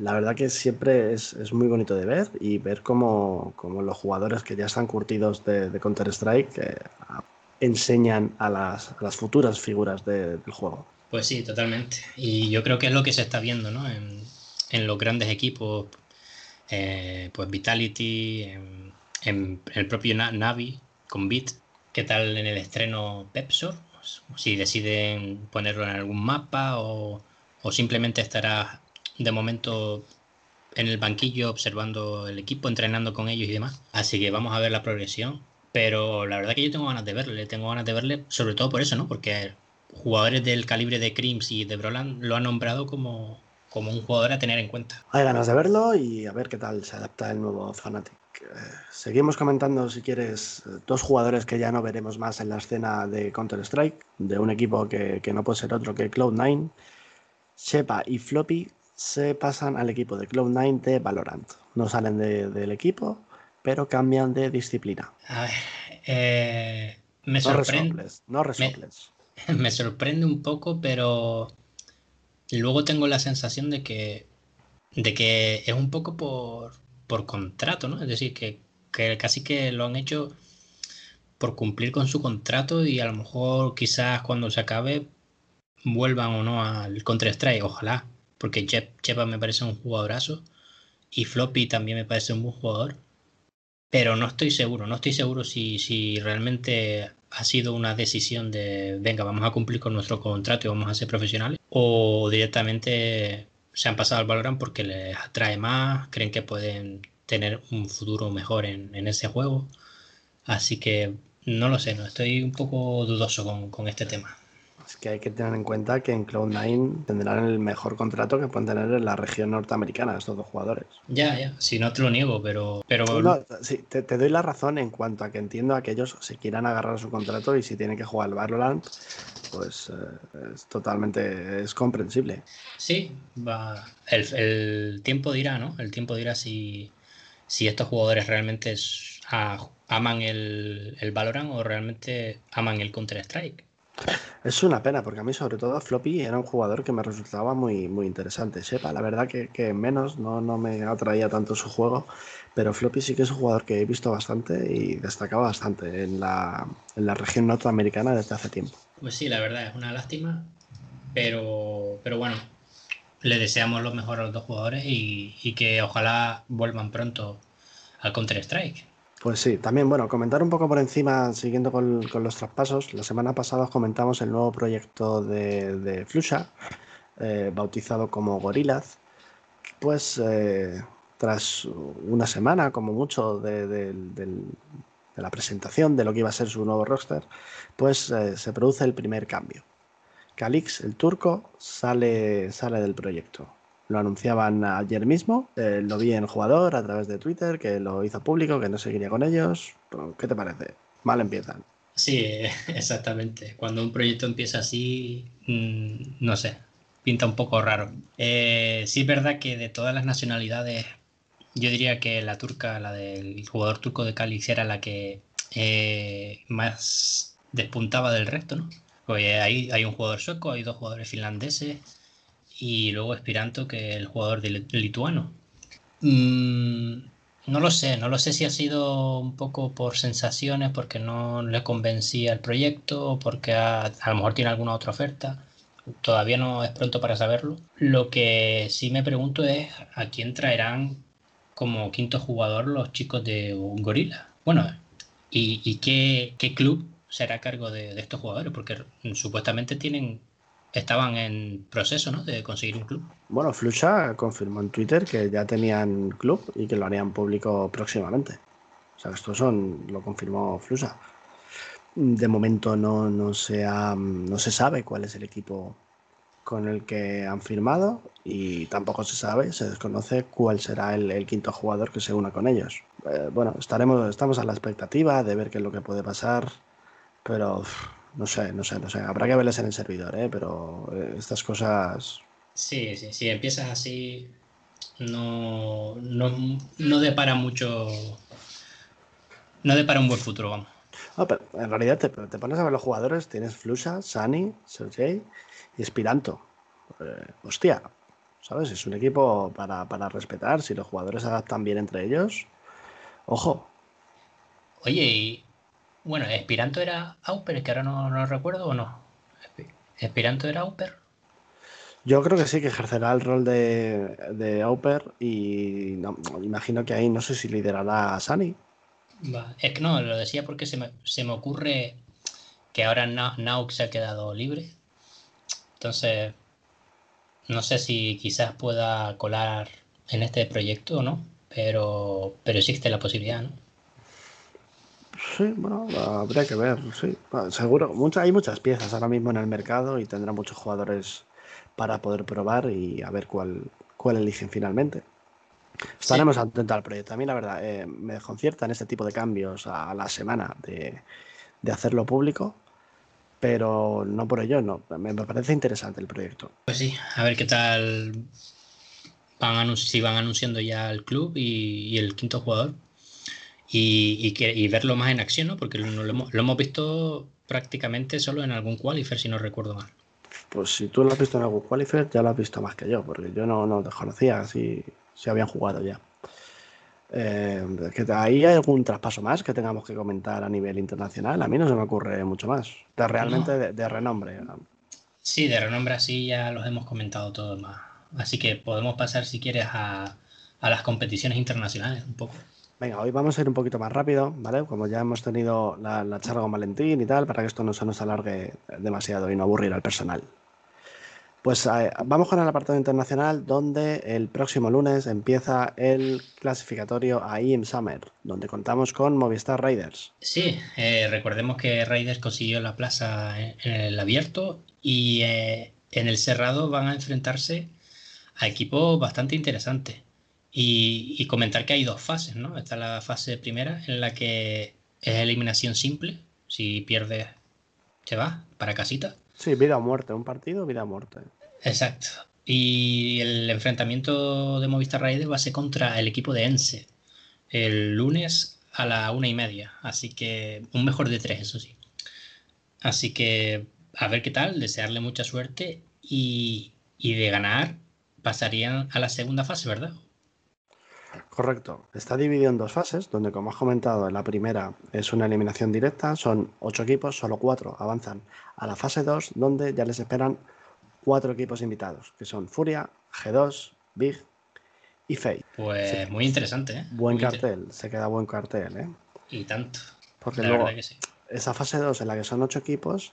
La verdad que siempre es, es muy bonito de ver y ver cómo, cómo, los jugadores que ya están curtidos de, Counter-Strike eh, enseñan a las, las futuras figuras de, del juego. Pues sí, totalmente. Y yo creo que es lo que se está viendo ¿no? en, en los grandes equipos, eh, pues Vitality, en, el propio Navi con Bit. ¿Qué tal en el estreno Pepsor? Si deciden ponerlo en algún mapa o, o simplemente estará de momento en el banquillo observando el equipo, entrenando con ellos y demás. Así que vamos a ver la progresión. Pero la verdad que yo tengo ganas de verle, tengo ganas de verle, sobre todo por eso, ¿no? Porque jugadores del calibre de Crims y de Broland lo han nombrado como, como un jugador a tener en cuenta. Hay ganas de verlo y a ver qué tal se adapta el nuevo Fnatic. Eh, seguimos comentando, si quieres, dos jugadores que ya no veremos más en la escena de Counter-Strike, de un equipo que, que, no puede ser otro que Cloud9. Shepa y Floppy se pasan al equipo de Cloud9 de Valorant. No salen de, del equipo, pero cambian de disciplina. A ver, eh, me no. Resoples, no resoples. Me, me, sorprende un poco, pero luego tengo la sensación de que, de que es un poco por, por contrato, ¿no? Es decir, que, que casi que lo han hecho por cumplir con su contrato y a lo mejor quizás cuando se acabe vuelvan o no al Counter-Strike, ojalá, porque Chepa me parece un jugadorazo y Floppy también me parece un buen jugador pero no estoy seguro, no estoy seguro si, si realmente ha sido una decisión de, venga, vamos a cumplir con nuestro contrato y vamos a ser profesionales, o directamente se han pasado al Valorant porque les atrae más, creen que pueden tener un futuro mejor en, en ese juego. Así que no lo sé, no estoy un poco dudoso con, con este tema. Es que hay que tener en cuenta que en Cloud9 tendrán el mejor contrato que pueden tener en la región norteamericana estos dos jugadores. Ya, ya, si no te lo niego, pero... pero... No, sí, te, te, doy la razón en cuanto a que entiendo a que ellos se quieran agarrar a su contrato y si tienen que jugar al Valorant, pues eh, es totalmente es comprensible. Sí, va. El, el, tiempo dirá, ¿no? El tiempo dirá si, si estos jugadores realmente es, aman el, el Valorant o realmente aman el Counter-Strike. Es una pena, porque a mí sobre todo Floppy era un jugador que me resultaba muy, muy interesante. Sepa, la verdad que, menos, no, no, me atraía tanto su juego, pero Floppy sí que es un jugador que he visto bastante y destacaba bastante en la, en la región norteamericana desde hace tiempo. Pues sí, la verdad es una lástima, pero, pero bueno, le deseamos lo mejor a los dos jugadores y, y que ojalá vuelvan pronto al Counter-Strike. Pues sí, también, bueno, comentar un poco por encima, siguiendo con, con, los traspasos. La semana pasada os comentamos el nuevo proyecto de, de Flusha, eh, bautizado como Gorillaz. Pues eh, tras una semana, como mucho, de, de, de, la presentación de lo que iba a ser su nuevo roster, pues eh, se produce el primer cambio. Calix, el turco, sale, sale del proyecto. Lo anunciaban ayer mismo, eh, lo vi en jugador a través de Twitter, que lo hizo público, que no seguiría con ellos. ¿Qué te parece? Mal empiezan. Sí, exactamente. Cuando un proyecto empieza así, mmm, no sé, pinta un poco raro. Eh, sí es verdad que de todas las nacionalidades, yo diría que la turca, la del jugador turco de Calix, era la que eh, más despuntaba del resto, ¿no? Porque hay, hay un jugador sueco, hay dos jugadores finlandeses y luego Espiranto, que el jugador lituano. Mm, no lo sé, no lo sé si ha sido un poco por sensaciones, porque no le convencía el proyecto, o porque a, lo mejor tiene alguna otra oferta. Todavía no es pronto para saberlo. Lo que sí me pregunto es a quién traerán como quinto jugador los chicos de Gorila. Bueno, ¿y, qué, club será a cargo de estos jugadores? Porque supuestamente tienen estaban en proceso ¿no? de conseguir un club. Bueno, Flusha confirmó en Twitter que ya tenían club y que lo harían público próximamente. O sea, esto son, lo confirmó Flusha. De momento no, no, se ha, no se sabe cuál es el equipo con el que han firmado y tampoco se sabe, se desconoce cuál será el, el quinto jugador que se una con ellos. Eh, bueno, estaremos, estamos a la expectativa de ver qué es lo que puede pasar, pero no sé, no sé, no sé. Habrá que verles en el servidor, ¿eh? pero eh, estas cosas. Sí, sí, si empiezas así, no, no, no depara mucho. No depara un buen futuro, vamos. Pero en realidad te, te, pones a ver los jugadores, tienes Flusha, Sani, Sergey y Espiranto. Eh, hostia, ¿sabes? Es un equipo para, para, respetar. Si los jugadores se adaptan bien entre ellos, ojo. Oye, y bueno, Espiranto era Auper, es que ahora no, no recuerdo o no. ¿Espiranto era Auper? Yo creo que sí, que ejercerá el rol de, de Auper y no, imagino que ahí no sé si liderará a Sani. Va. Es que no, lo decía porque se me, se me ocurre que ahora Nauk se ha quedado libre. Entonces, no sé si quizás pueda colar en este proyecto o no, pero, pero existe la posibilidad, ¿no? Sí, bueno, habría que ver, sí. seguro, hay muchas piezas ahora mismo en el mercado y tendrá muchos jugadores para poder probar y a ver cuál, cuál eligen finalmente. Estaremos atentos al proyecto. A mí, la verdad, eh, me desconciertan este tipo de cambios a la semana de, de, hacerlo público, pero no por ello, no. Me, parece interesante el proyecto. Pues sí, a ver qué tal van si van anunciando ya el club y, y el quinto jugador. Y, y, que, y, verlo más en acción, ¿no? Porque lo, lo, hemos, lo, hemos, visto prácticamente solo en algún qualifier, si no recuerdo mal. Pues si tú lo has visto en algún qualifier, ya lo has visto más que yo, porque yo no, no desconocía así se habían jugado ya. Eh, que ¿Ahí hay algún traspaso más que tengamos que comentar a nivel internacional? A mí no se me ocurre mucho más. De realmente no. de, de, renombre. Sí, de renombre así ya los hemos comentado todos más. Así que podemos pasar, si quieres, a, a, las competiciones internacionales un poco. Venga, hoy vamos a ir un poquito más rápido, ¿vale? Como ya hemos tenido la, la charla con Valentín y tal, para que esto no se nos alargue demasiado y no aburrir al personal. Pues eh, vamos con el apartado internacional, donde el próximo lunes empieza el clasificatorio a IEM Summer, donde contamos con Movistar Raiders. Sí, eh, recordemos que Raiders consiguió la plaza en, en el abierto y eh, en el cerrado van a enfrentarse a equipos bastante interesantes. Y, y, comentar que hay dos fases, ¿no? Está la fase primera en la que es eliminación simple, si pierdes te vas para casita. Sí, vida o muerte, un partido, vida o muerte. Exacto. Y el enfrentamiento de Movistar Raiders va a ser contra el equipo de Ense el lunes a la una y media. Así que un mejor de tres, eso sí. Así que a ver qué tal, desearle mucha suerte y, y de ganar pasarían a la segunda fase, ¿verdad? Correcto. Está dividido en dos fases, donde como has comentado, la primera es una eliminación directa, son ocho equipos, solo cuatro avanzan a la fase 2, donde ya les esperan cuatro equipos invitados, que son Furia, G2, Big y Fate. Pues sí. muy interesante, ¿eh? Buen muy cartel, inter... se queda buen cartel, ¿eh? Y tanto. Porque la luego, sí. esa fase 2 en la que son ocho equipos,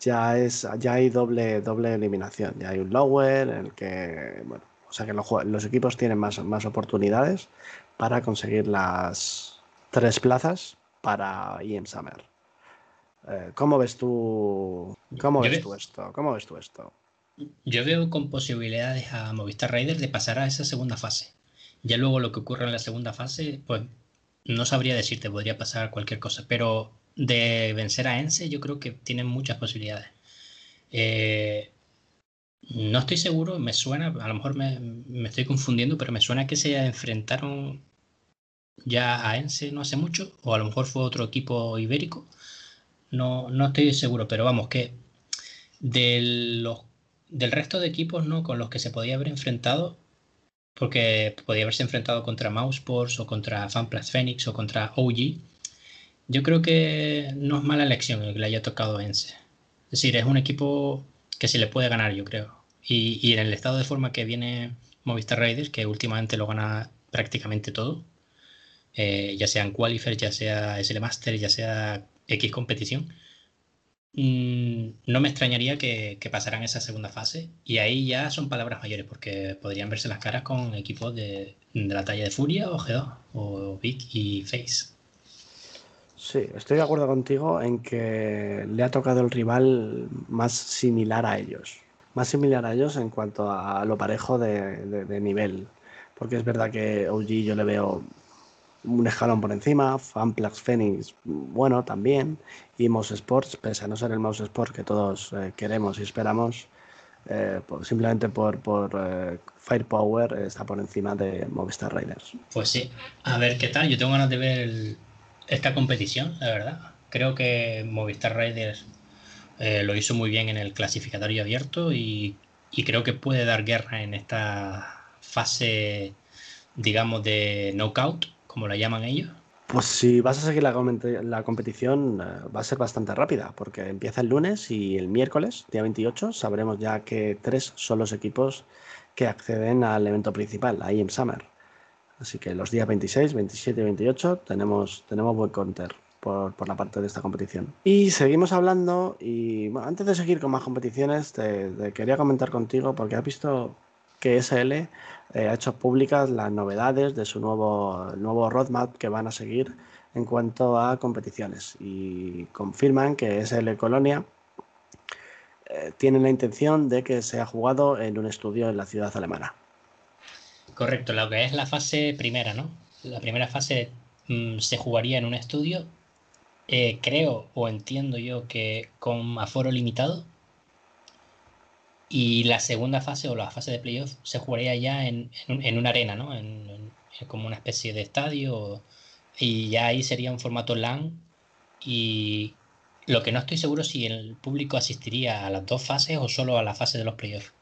ya es ya hay doble, doble eliminación. Ya hay un lower en el que, bueno, sea que los, los equipos tienen más, más oportunidades para conseguir las tres plazas para IEM Summer. Eh, ¿Cómo ves tú? ¿Cómo ves tú esto? ¿Cómo ves tú esto? Yo veo con posibilidades a Movistar Raiders de pasar a esa segunda fase. Ya luego lo que ocurre en la segunda fase, pues no sabría decirte, podría pasar cualquier cosa, pero de vencer a Ense yo creo que tienen muchas posibilidades. Eh, no estoy seguro, me suena, a lo mejor me, me, estoy confundiendo, pero me suena que se enfrentaron ya a Ense no hace mucho, o a lo mejor fue otro equipo ibérico. No, no estoy seguro, pero vamos, que los, del resto de equipos ¿no? con los que se podía haber enfrentado, porque podía haberse enfrentado contra Mousesports o contra FanPlus Phoenix o contra OG, yo creo que no es mala elección el que le haya tocado a Ense. Es decir, es un equipo que se le puede ganar, yo creo. Y, en el estado de forma que viene Movistar Raiders, que últimamente lo gana prácticamente todo, eh, ya sean Qualifier, ya sea SL Master, ya sea X competición, mmm, no me extrañaría que, pasaran esa segunda fase. Y ahí ya son palabras mayores, porque podrían verse las caras con equipos de, de la talla de Furia o G2, o Big y Face. Sí, estoy de acuerdo contigo en que le ha tocado el rival más similar a ellos. Más similar a ellos en cuanto a lo parejo de, nivel. Porque es verdad que OG yo le veo un escalón por encima, Fanplax Phoenix, bueno, también, y Mouse Sports, pese a no ser el Mouse Sport que todos eh, queremos y esperamos, eh, simplemente por, por eh, Firepower está por encima de Movistar Riders. Pues sí, a ver qué tal, yo tengo ganas de ver esta competición, la verdad. Creo que Movistar Riders lo hizo muy bien en el clasificatorio abierto y, creo que puede dar guerra en esta fase, digamos, de knockout como la llaman ellos? Pues si vas a seguir la, la competición eh, va a ser bastante rápida, porque empieza el lunes y el miércoles, día 28, sabremos ya que tres son los equipos que acceden al evento principal, a IEM Summer. Así que los días 26, 27 y 28 tenemos, tenemos buen counter por, la parte de esta competición. Y seguimos hablando y bueno, antes de seguir con más competiciones, te, quería comentar contigo porque has visto que SL eh, ha hecho públicas las novedades de su nuevo, nuevo roadmap que van a seguir en cuanto a competiciones y confirman que SL Colonia eh, tiene la intención de que sea jugado en un estudio en la ciudad alemana. Correcto, lo que es la fase primera, ¿no? La primera fase mm, se jugaría en un estudio. Eh, creo o entiendo yo que con aforo limitado y la segunda fase o la fase de playoff se jugaría ya en, en, una arena, ¿no? En, como una especie de estadio. Y ya ahí sería un formato LAN. Y lo que no estoy seguro si el público asistiría a las dos fases o solo a la fase de los playoffs.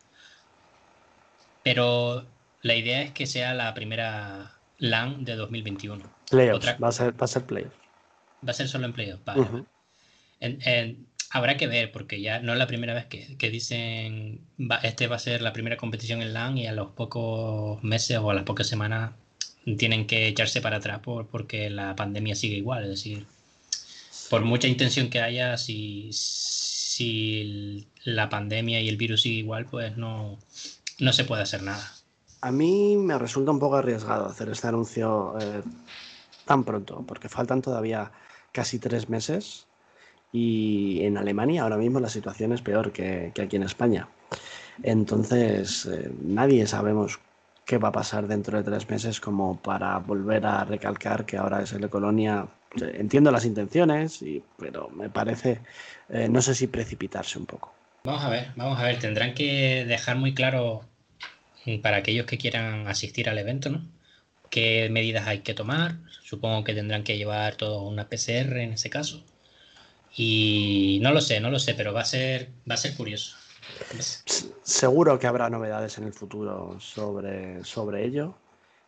Pero la idea es que sea la primera LAN de 2021. Playoffs, va, a ser, va a ser playoffs. Va a ser solo en playoffs, vale. en, Habrá que ver, porque ya no es la primera vez que, dicen este va a ser la primera competición en LAN y a los pocos meses o a las pocas semanas tienen que echarse para atrás por, porque la pandemia sigue igual. Es decir, por mucha intención que haya, si, si la pandemia y el virus sigue igual, pues no, no se puede hacer nada. A mí me resulta un poco arriesgado hacer este anuncio eh, tan pronto, porque faltan todavía casi tres meses y en Alemania ahora mismo la situación es peor que, aquí en España. Entonces, eh, nadie sabemos qué va a pasar dentro de tres meses como para volver a recalcar que ahora es el Colonia. Entiendo las intenciones, pero me parece, eh, no sé si precipitarse un poco. Vamos a ver, vamos a ver, tendrán que dejar muy claro para aquellos que quieran asistir al evento, ¿no? ¿Qué medidas hay que tomar? Supongo que tendrán que llevar todo una PCR en ese caso y no lo sé, no lo sé, pero va a ser, va a ser curioso. Seguro que habrá novedades en el futuro sobre, sobre ello.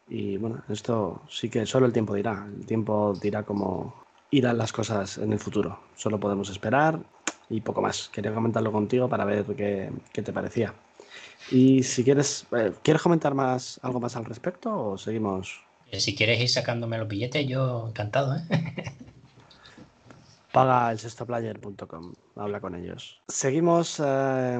Y bueno, esto sí que solo el tiempo dirá. El tiempo dirá cómo irán las cosas en el futuro. Solo podemos esperar y poco más. Quería comentarlo contigo para ver qué, qué te parecía. Y si quieres, eh, ¿quieres comentar más algo más al respecto o seguimos? Eh, si quieres ir sacándome los billetes, yo encantado, ¿eh? paga el sextoplayer.com, habla con ellos. Seguimos eh,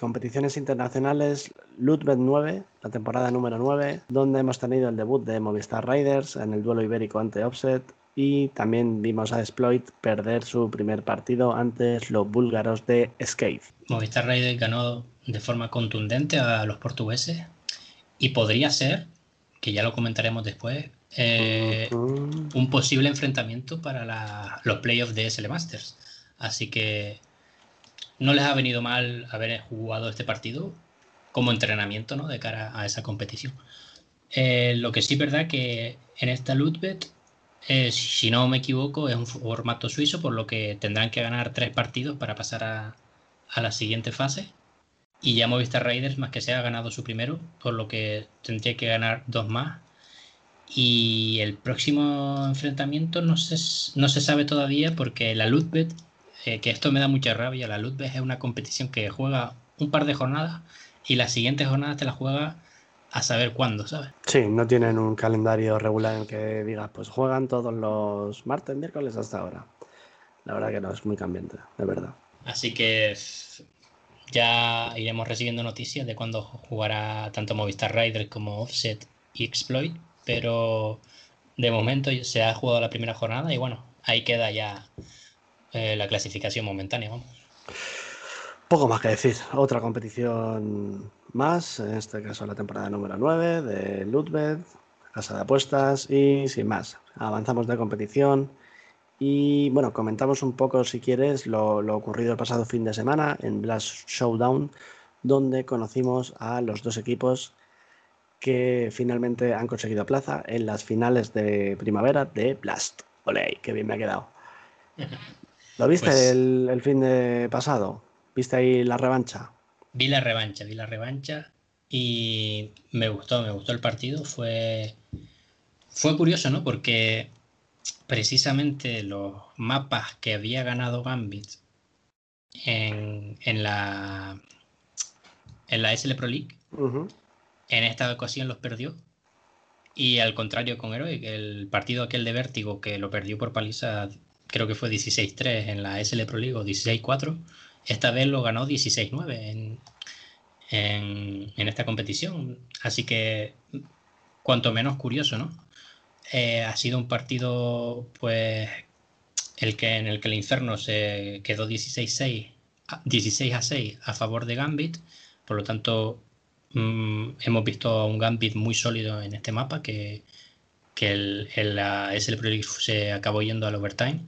competiciones internacionales, Ludbet 9, la temporada número 9, donde hemos tenido el debut de Movistar Riders en el duelo ibérico ante Offset y también vimos a Exploit perder su primer partido ante los búlgaros de Escape. Movistar Riders ganó de forma contundente a los portugueses y podría ser, que ya lo comentaremos después, eh, un posible enfrentamiento para los playoffs de SL Masters. Así que no les ha venido mal haber jugado este partido como entrenamiento ¿no? de cara a esa competición. Eh, lo que sí es verdad que en esta Lootbet, eh, si no me equivoco, es un formato suizo, por lo que tendrán que ganar tres partidos para pasar a, a la siguiente fase. Y ya Movistar Raiders, más que sea, ha ganado su primero, por lo que tendría que ganar dos más y el próximo enfrentamiento no se, no se sabe todavía porque la Ludbet, eh, que esto me da mucha rabia, la Ludbet es una competición que juega un par de jornadas y las siguientes jornadas te la juega a saber cuándo, ¿sabes? Sí, no tienen un calendario regular en el que digas, pues juegan todos los martes, miércoles hasta ahora. La verdad que no, es muy cambiante, de verdad. Así que ya iremos recibiendo noticias de cuándo jugará tanto Movistar Riders como Offset y Exploit pero de momento se ha jugado la primera jornada y bueno, ahí queda ya eh, la clasificación momentánea. Poco más que decir, otra competición más, en este caso la temporada número 9 de Ludwig, casa de apuestas y sin más, avanzamos de competición y bueno, comentamos un poco si quieres lo, lo ocurrido el pasado fin de semana en Blast Showdown, donde conocimos a los dos equipos que finalmente han conseguido plaza en las finales de primavera de Blast. Olé, qué bien me ha quedado. ¿Lo viste Pues- el, el fin de pasado? ¿Viste ahí la revancha? Vi la revancha, vi la revancha y me gustó, me gustó el partido. Fue, fue curioso, ¿no? Porque precisamente los mapas que había ganado Gambit en, en la, en la SL Pro League, en esta ocasión los perdió. Y al contrario con Heroic, el partido aquel de Vértigo que lo perdió por paliza, creo que fue 16-3 en la SL Pro League o 16-4, esta vez lo ganó 16-9 en, en, en esta competición. Así que, cuanto menos curioso, ¿no? Eh, ha sido un partido, pues, el que, en el que el Inferno se quedó 16-6, a- 16 a 6 a favor de Gambit. Por lo tanto, mm, hemos visto un Gambit muy sólido en este mapa que, que el, el, se acabó yendo al overtime.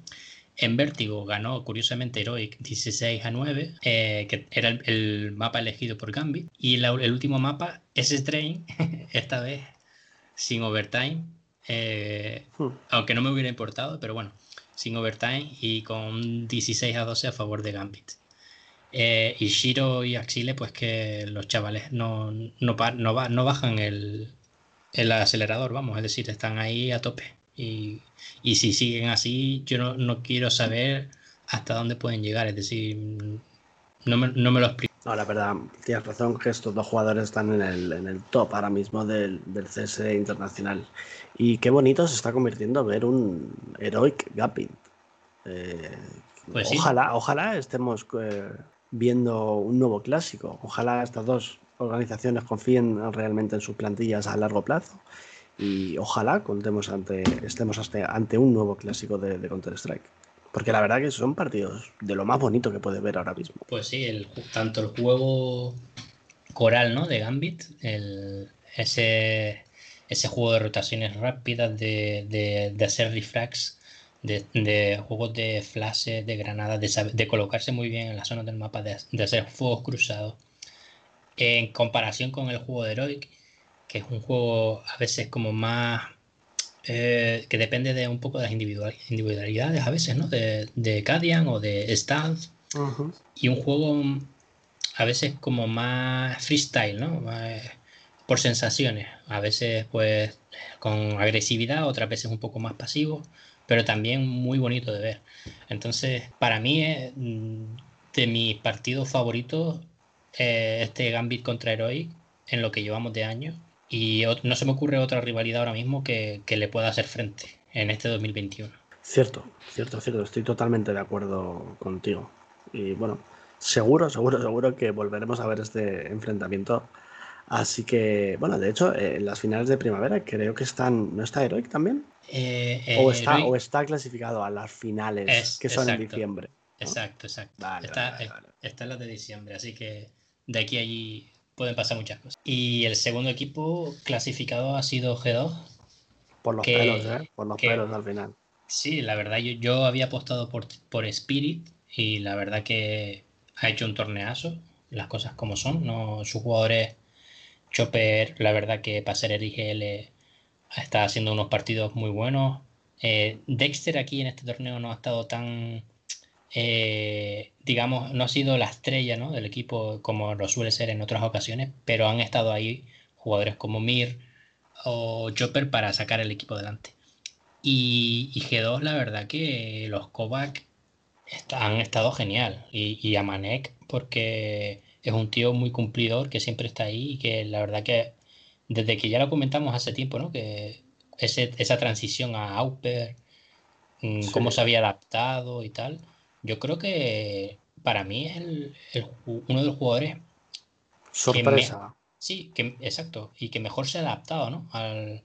En Vértigo ganó curiosamente Heroic 16 a 9, eh, que era el, mapa elegido por Gambit. Y el último mapa, ese Train, esta vez sin overtime, eh, Hmm. aunque no me hubiera importado, pero bueno, sin overtime y con 16 a 12 a favor de Gambit. Eh, y Shiro y Axile, pues que los chavales no, no, no bajan el, el acelerador, vamos, es decir, están ahí a tope. Y, y si siguen así, yo no, no quiero saber hasta dónde pueden llegar, es decir, no me, no me lo explico. No, la verdad, tienes razón que estos dos jugadores están en el, en el top ahora mismo del, del CS internacional. Y qué bonito se está convirtiendo ver un Heroic Gambit. Eh, Pues sí. ojalá, ojalá estemos eh, viendo un nuevo clásico. Ojalá estas dos organizaciones confíen realmente en sus plantillas a largo plazo. Y ojalá contemos ante, estemos ante, ante un nuevo clásico de, de Counter-Strike. Porque la verdad que son partidos de lo más bonito que puedes ver ahora mismo. Pues sí, el, tanto el juego coral ¿no? de Gambit, el, ese, ese juego de rotaciones rápidas, de, de, de hacer refrags, de, de juegos de flashes, de granadas, de, de colocarse muy bien en las zonas del mapa, de hacer fuegos cruzados. En comparación con el juego de Heroic, que es un juego a veces como más eh, que depende de un poco de las individual- individualidades a veces, ¿no? De, de Cadian o de Stance y un juego mm, a veces como más freestyle, ¿no? Más por sensaciones, a veces pues con agresividad, otras veces un poco más pasivo, pero también muy bonito de ver. Entonces, para mí es mm, de mis partidos favoritos eh, este Gambit contra Heroic en lo que llevamos de año y no se me ocurre otra rivalidad ahora mismo que, que le pueda hacer frente en este 2021. Cierto, cierto, cierto. Estoy totalmente de acuerdo contigo. Y bueno, seguro, seguro, seguro que volveremos a ver este enfrentamiento. Así que, bueno, de hecho, eh, en las finales de primavera creo que están. ¿No está Heroic también? Eh, o, está, Heroic- o está clasificado a las finales Es- que son en diciembre. Exacto, exacto. Vale, está, vale, es- vale. está en las de diciembre, así que de aquí a allí pueden pasar muchas cosas. Y el segundo equipo clasificado ha sido G2. Por los que- pelos, ¿eh? Por los que- pelos al final. Sí, la verdad, yo, yo había apostado por, por Spirit y la verdad que ha hecho un torneazo, las cosas como son, ¿no? Sus jugadores, Chopper, la verdad que para ser el IGL está haciendo unos partidos muy buenos. Eh, Dexter aquí en este torneo no ha estado tan, eh, digamos, no ha sido la estrella ¿no? del equipo como lo suele ser en otras ocasiones, pero han estado ahí jugadores como Mir o Chopper para sacar el equipo adelante. Y, y G2, la verdad que los Kovac está- han estado genial. Y, y Amanek, porque es un tío muy cumplidor que siempre está ahí y que la verdad que desde que ya lo comentamos hace tiempo, ¿no? Que ese- esa transición a Auper, mm, Sí. cómo se había adaptado y tal, yo creo que para mí es el- uno de los jugadores Sorpresa. Sí, que, exacto, y que mejor se ha adaptado, ¿no? Al,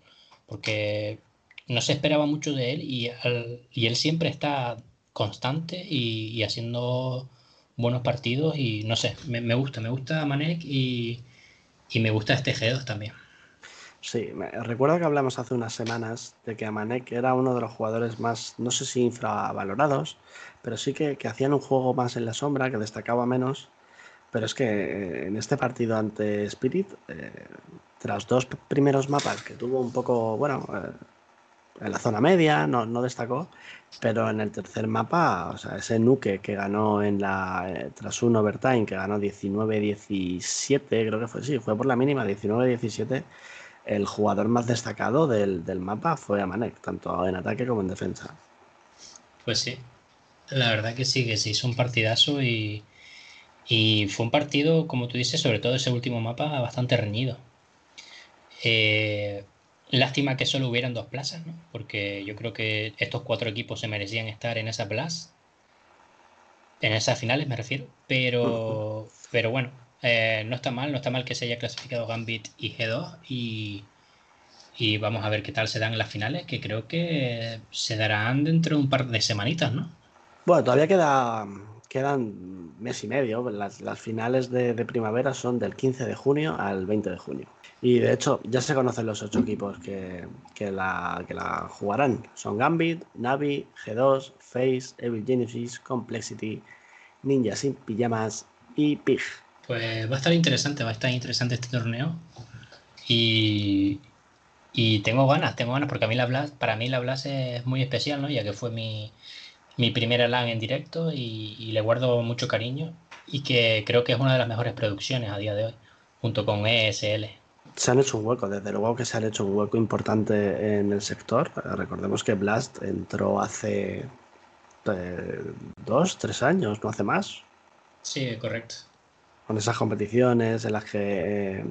porque no se esperaba mucho de él y, al- y él siempre está constante y, y haciendo buenos partidos y no sé, me, me gusta, me gusta Manek y, y me gusta este G2 también. Sí, me, recuerdo que hablamos hace unas semanas de que Amanek era uno de los jugadores más, no sé si infravalorados, pero sí que, que hacían un juego más en la sombra, que destacaba menos. Pero es que eh, en este partido ante Spirit, eh, tras dos primeros mapas que tuvo un poco, bueno, eh, en la zona media, no, no, destacó, pero en el tercer mapa, o sea, ese Nuke que ganó en la, tras un overtime, que ganó 19-17, creo que fue, sí, fue por la mínima, 19-17 el jugador más destacado del, del mapa fue Amanek, tanto en ataque como en defensa. Pues sí, la verdad que sí, que se hizo un partidazo y, y fue un partido, como tú dices, sobre todo ese último mapa, bastante reñido. Eh, lástima que solo hubieran dos plazas, ¿no? porque yo creo que estos cuatro equipos se merecían estar en esa plaza, en esas finales me refiero, pero, pero bueno, eh, no está mal, no está mal que se haya clasificado Gambit y G2 y, y, vamos a ver qué tal se dan en las finales, que creo que se darán dentro de un par de semanitas, ¿no? Bueno, todavía queda, quedan mes y medio, las, las finales de, de, primavera son del 15 de junio al 20 de junio. Y de hecho ya se conocen los ocho equipos que, que, la, que la jugarán. Son Gambit, Navi, G2, Face, Evil Genesis, Complexity, Ninja Sin Pijamas y Pig. Pues va a estar interesante, va a estar interesante este torneo. Y, y tengo ganas, tengo ganas, porque a mí la Blast, para mí la Blast es muy especial, ¿no? Ya que fue mi, mi primera LAN en directo y, y, le guardo mucho cariño y que creo que es una de las mejores producciones a día de hoy, junto con ESL. Se han hecho un hueco, desde luego que se han hecho un hueco importante en el sector. Recordemos que Blast entró hace eh, dos, tres años, no hace más. Sí, correcto con esas competiciones en las que eh,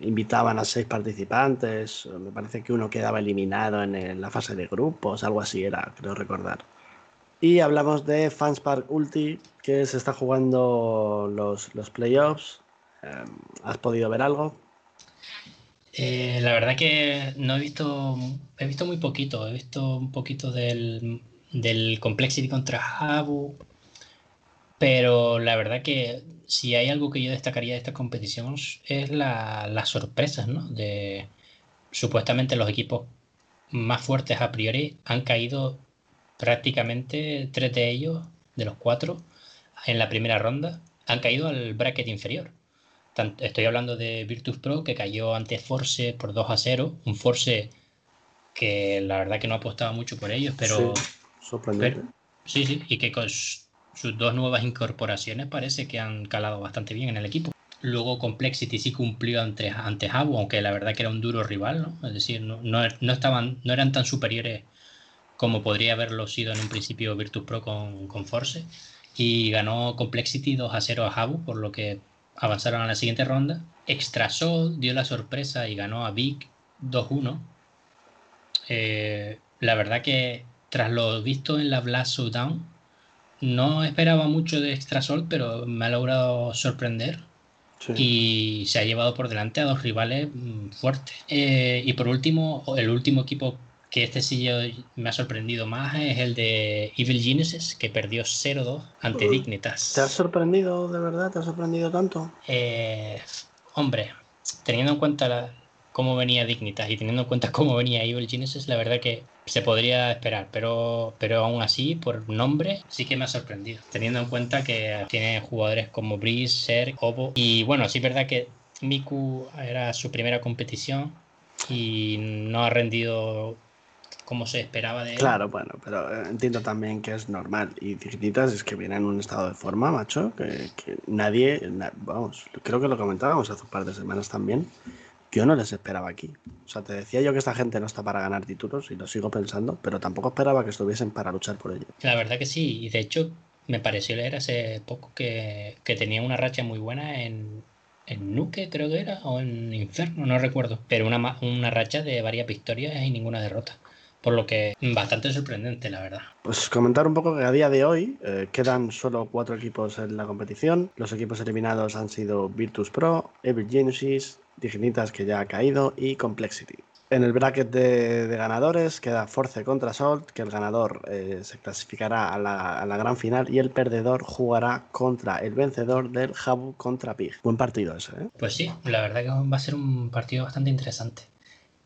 invitaban a seis participantes. Me parece que uno quedaba eliminado en, el, la fase de grupos, algo así era, creo recordar. Y hablamos de Fanspark Ulti, que se está jugando los, los playoffs. Eh, ¿Has podido ver algo? Eh, la verdad que no he visto, he visto muy poquito, he visto un poquito del, del Complexity contra Habu, pero la verdad que si hay algo que yo destacaría de esta competición es la, las sorpresas, ¿no? De supuestamente los equipos más fuertes a priori han caído prácticamente tres de ellos, de los cuatro, en la primera ronda, han caído al bracket inferior. Estoy hablando de Virtus Pro, que cayó ante Force por 2 a 0. Un Force que la verdad que no apostaba mucho por ellos, pero. Sí, sorprendente. Pero, sí, sí, y que con sus dos nuevas incorporaciones parece que han calado bastante bien en el equipo. Luego Complexity sí cumplió ante, ante Habu, aunque la verdad que era un duro rival, ¿no? Es decir, no, no, no, estaban, no eran tan superiores como podría haberlo sido en un principio Virtus Pro con, con Force. Y ganó Complexity 2 a 0 a Habu, por lo que avanzaron a la siguiente ronda. Extrasol dio la sorpresa y ganó a Vic 2-1. Eh, la verdad que tras lo visto en la Blast Showdown, no esperaba mucho de Extrasol, pero me ha logrado sorprender. Sí. Y se ha llevado por delante a dos rivales fuertes. Eh, y por último, el último equipo que este sí yo me ha sorprendido más es el de Evil Genesis, que perdió 0-2 ante Dignitas. ¿Te ha sorprendido de verdad? ¿Te ha sorprendido tanto? Eh, hombre, teniendo en cuenta la, cómo venía Dignitas y teniendo en cuenta cómo venía Evil Genesis, la verdad que se podría esperar, pero, pero aún así, por nombre, sí que me ha sorprendido. Teniendo en cuenta que tiene jugadores como Breeze, Ser, Obo. Y bueno, sí es verdad que Miku era su primera competición y no ha rendido como se esperaba de él. Claro, bueno, pero entiendo también que es normal. Y Dignitas es que viene en un estado de forma, macho, que, que nadie, na, vamos, creo que lo comentábamos hace un par de semanas también yo no les esperaba aquí. O sea, te decía yo que esta gente no está para ganar títulos y lo sigo pensando, pero tampoco esperaba que estuviesen para luchar por ello. La verdad que sí, y de hecho me pareció leer hace poco que, que tenía una racha muy buena en, en Nuke, creo que era, o en Inferno, no recuerdo, pero una, una racha de varias victorias y ninguna derrota. Por lo que bastante sorprendente, la verdad. Pues comentar un poco que a día de hoy eh, quedan solo cuatro equipos en la competición. Los equipos eliminados han sido Virtus Pro, Evil Genesis, Dignitas que ya ha caído y Complexity. En el bracket de, de ganadores queda Force contra Salt, que el ganador eh, se clasificará a la, a la, gran final y el perdedor jugará contra el vencedor del Habu contra Pig. Buen partido ese, ¿eh? Pues sí, la verdad que va a ser un partido bastante interesante.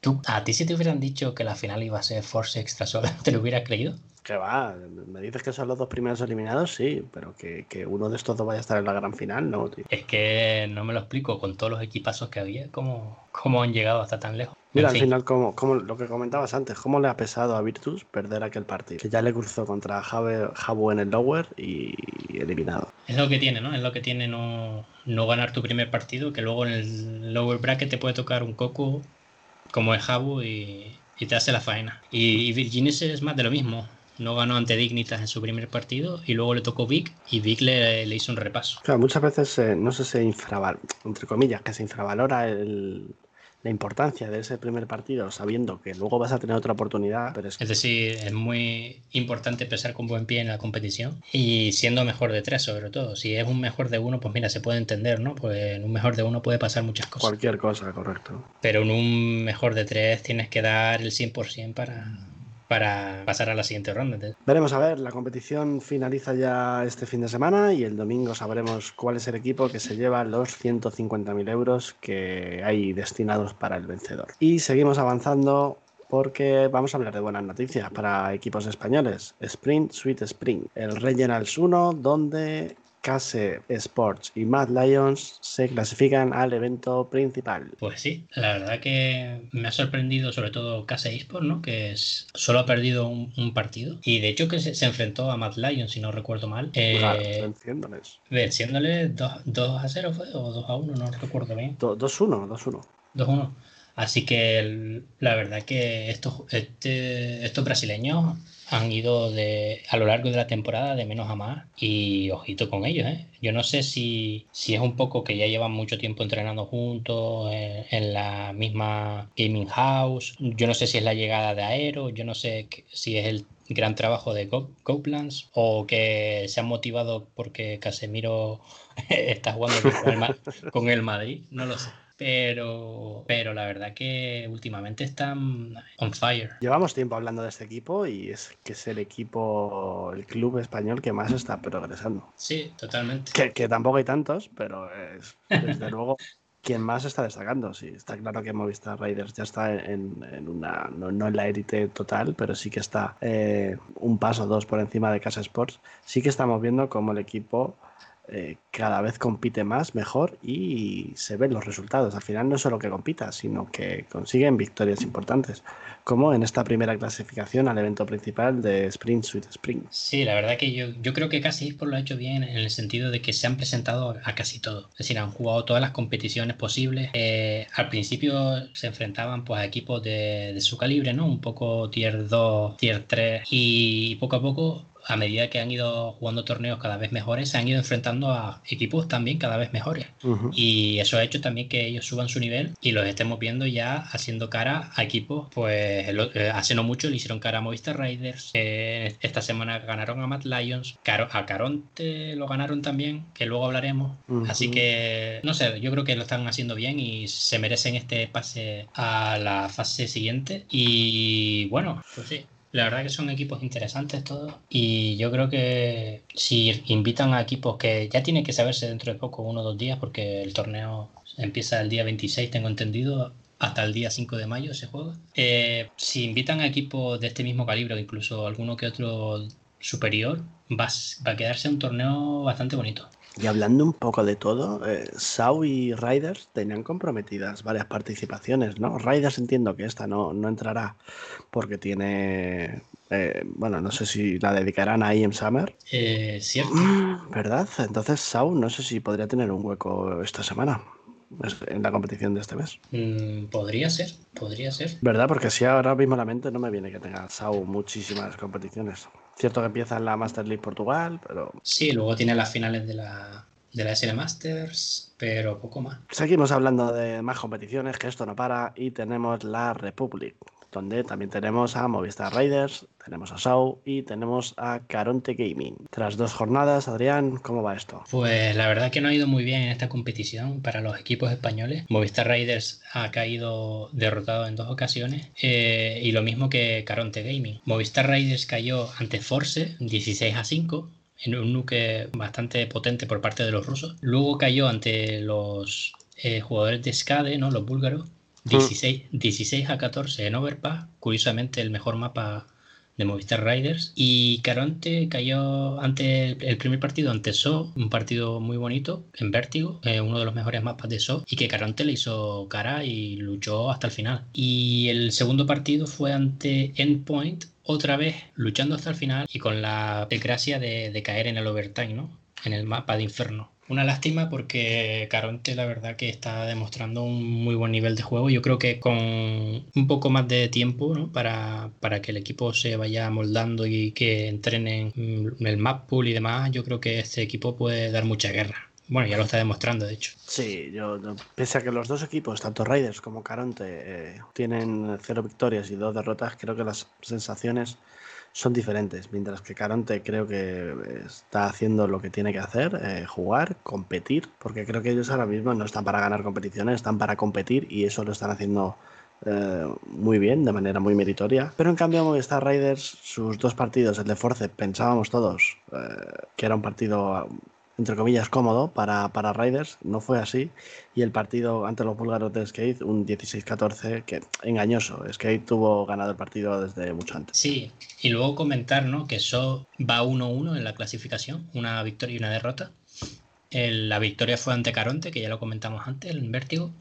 ¿Tú, ¿A ti si te hubieran dicho que la final iba a ser Force Extra sola, te lo hubieras creído? Que va, me dices que son los dos primeros eliminados, sí, pero que, que, uno de estos dos vaya a estar en la gran final, no, tío. Es que no me lo explico, con todos los equipazos que había, cómo, cómo han llegado hasta tan lejos. Mira, al final, como, como lo que comentabas antes, cómo le ha pesado a Virtus perder aquel partido. Que ya le cruzó contra Jabu en el lower y eliminado. Es lo que tiene, ¿no? Es lo que tiene no, no ganar tu primer partido, que luego en el lower bracket te puede tocar un coco como es Jabu y, te hace la faena. Y, y es más de lo mismo no ganó ante Dignitas en su primer partido y luego le tocó Vic y Vic le, le hizo un repaso. Claro, muchas veces eh, no sé se infravalora, entre comillas, que se infravalora el, la importancia de ese primer partido sabiendo que luego vas a tener otra oportunidad. Pero es... es decir, es muy importante empezar con buen pie en la competición y siendo mejor de tres sobre todo. Si es un mejor de uno, pues mira, se puede entender, ¿no? Pues en un mejor de uno puede pasar muchas cosas. Cualquier cosa, correcto. Pero en un mejor de tres tienes que dar el 100% para para pasar a la siguiente ronda. Veremos a ver, la competición finaliza ya este fin de semana y el domingo sabremos cuál es el equipo que se lleva los 150.000 euros que hay destinados para el vencedor. Y seguimos avanzando porque vamos a hablar de buenas noticias para equipos españoles. Sprint Sweet Spring, el Regionals 1, donde Case Sports y Mad Lions se clasifican al evento principal. Pues sí, la verdad que me ha sorprendido sobre todo Case Sports, ¿no? Que es, solo ha perdido un, partido. Y de hecho que se, enfrentó a Mad Lions, si no recuerdo mal. Eh, venciéndoles. Venciéndoles 2, a 0 fue, o 2 a 1, no recuerdo bien. 2-1, 2-1. 2-1. Así que la verdad que estos, este, estos brasileños han ido de, a lo largo de la temporada de menos a más y ojito con ellos. ¿eh? Yo no sé si, si es un poco que ya llevan mucho tiempo entrenando juntos en, la misma gaming house. Yo no sé si es la llegada de Aero, yo no sé si es el gran trabajo de Copelands o que se han motivado porque Casemiro está jugando con con el Madrid, no lo sé pero, pero la verdad que últimamente están on fire. Llevamos tiempo hablando de este equipo y es que es el equipo, el club español que más está progresando. Sí, totalmente. Que, tampoco hay tantos, pero es desde luego quien más está destacando. Sí, está claro que Movistar Riders ya está en, una, no, en la élite total, pero sí que está eh, un paso o dos por encima de Casa Sports. Sí que estamos viendo como el equipo eh, cada vez compite más, mejor y se ven los resultados. Al final no solo que compita, sino que consiguen victorias importantes, como en esta primera clasificación al evento principal de Sprint Sweet Spring. Sí, la verdad que yo, yo creo que casi por lo ha hecho bien en el sentido de que se han presentado a casi todo. Es decir, han jugado todas las competiciones posibles. Eh, al principio se enfrentaban pues, a equipos de, de su calibre, ¿no? Un poco tier 2, tier 3 y poco a poco a medida que han ido jugando torneos cada vez mejores, se han ido enfrentando a equipos también cada vez mejores. Y eso ha hecho también que ellos suban su nivel y los estemos viendo ya haciendo cara a equipos, pues eh, hace no mucho le hicieron cara a Movistar Riders, esta semana ganaron a Matt Lions, a Caronte lo ganaron también, que luego hablaremos. Así que, no sé, yo creo que lo están haciendo bien y se merecen este pase a la fase siguiente. Y bueno, pues sí, la verdad que son equipos interesantes todos y yo creo que si invitan a equipos que ya tienen que saberse dentro de poco, uno o dos días, porque el torneo empieza el día 26, tengo entendido, hasta el día 5 de mayo se juega. Eh, si invitan a equipos de este mismo calibre incluso alguno que otro superior, va, va a quedarse un torneo bastante bonito. Y hablando un poco de todo, eh, Sau y Riders tenían comprometidas varias participaciones, ¿no? Riders entiendo que esta no, no entrará porque tiene, eh, bueno, no sé si la dedicarán a IM Summer. Eh, cierto. ¿Verdad? Entonces Sau no sé si podría tener un hueco esta semana en la competición de este mes. Mm, podría ser, podría ser. ¿Verdad? Porque si ahora mismo la mente no me viene que tenga Sau muchísimas competiciones. Cierto que empieza en la Master League Portugal, pero. Sí, luego tiene las finales de la, de la SL Masters, pero poco más. Seguimos hablando de más competiciones, que esto no para, y tenemos la Republic donde también tenemos a Movistar Riders, tenemos a Sau y tenemos a Caronte Gaming. Tras dos jornadas, Adrián, ¿cómo va esto? Pues la verdad que no ha ido muy bien en esta competición para los equipos españoles. Movistar Riders ha caído derrotado en dos ocasiones eh, y lo mismo que Caronte Gaming. Movistar Riders cayó ante Force 16 a 5 en un nuke bastante potente por parte de los rusos. Luego cayó ante los eh, jugadores de Skade, ¿no? los búlgaros, 16, 16 a 14 en Overpass, curiosamente el mejor mapa de Movistar Riders. Y Caronte cayó ante el primer partido ante So, un partido muy bonito en Vértigo, eh, uno de los mejores mapas de So, y que Caronte le hizo cara y luchó hasta el final. Y el segundo partido fue ante Endpoint, otra vez luchando hasta el final y con la desgracia de, de caer en el overtime, ¿no? En el mapa de Inferno. Una lástima porque Caronte la verdad que está demostrando un muy buen nivel de juego. Yo creo que con un poco más de tiempo ¿no? para, para que el equipo se vaya moldando y que entrenen el map pool y demás, yo creo que este equipo puede dar mucha guerra. Bueno, ya lo está demostrando, de hecho. Sí, yo, pese a que los dos equipos, tanto Raiders como Caronte, eh, tienen cero victorias y dos derrotas, creo que las sensaciones son diferentes, mientras que Caronte creo que está haciendo lo que tiene que hacer, eh, jugar, competir, porque creo que ellos ahora mismo no están para ganar competiciones, están para competir y eso lo están haciendo eh, muy bien, de manera muy meritoria. Pero en cambio Movistar Raiders, sus dos partidos, el de Force, pensábamos todos eh, que era un partido entre comillas, cómodo para, para Riders. No fue así. Y el partido ante los búlgaros de Skate, un 16-14, que engañoso. Skate tuvo ganado el partido desde mucho antes. Sí, y luego comentar ¿no? que eso va 1-1 en la clasificación, una victoria y una derrota. la victoria fue ante Caronte, que ya lo comentamos antes, el Vértigo.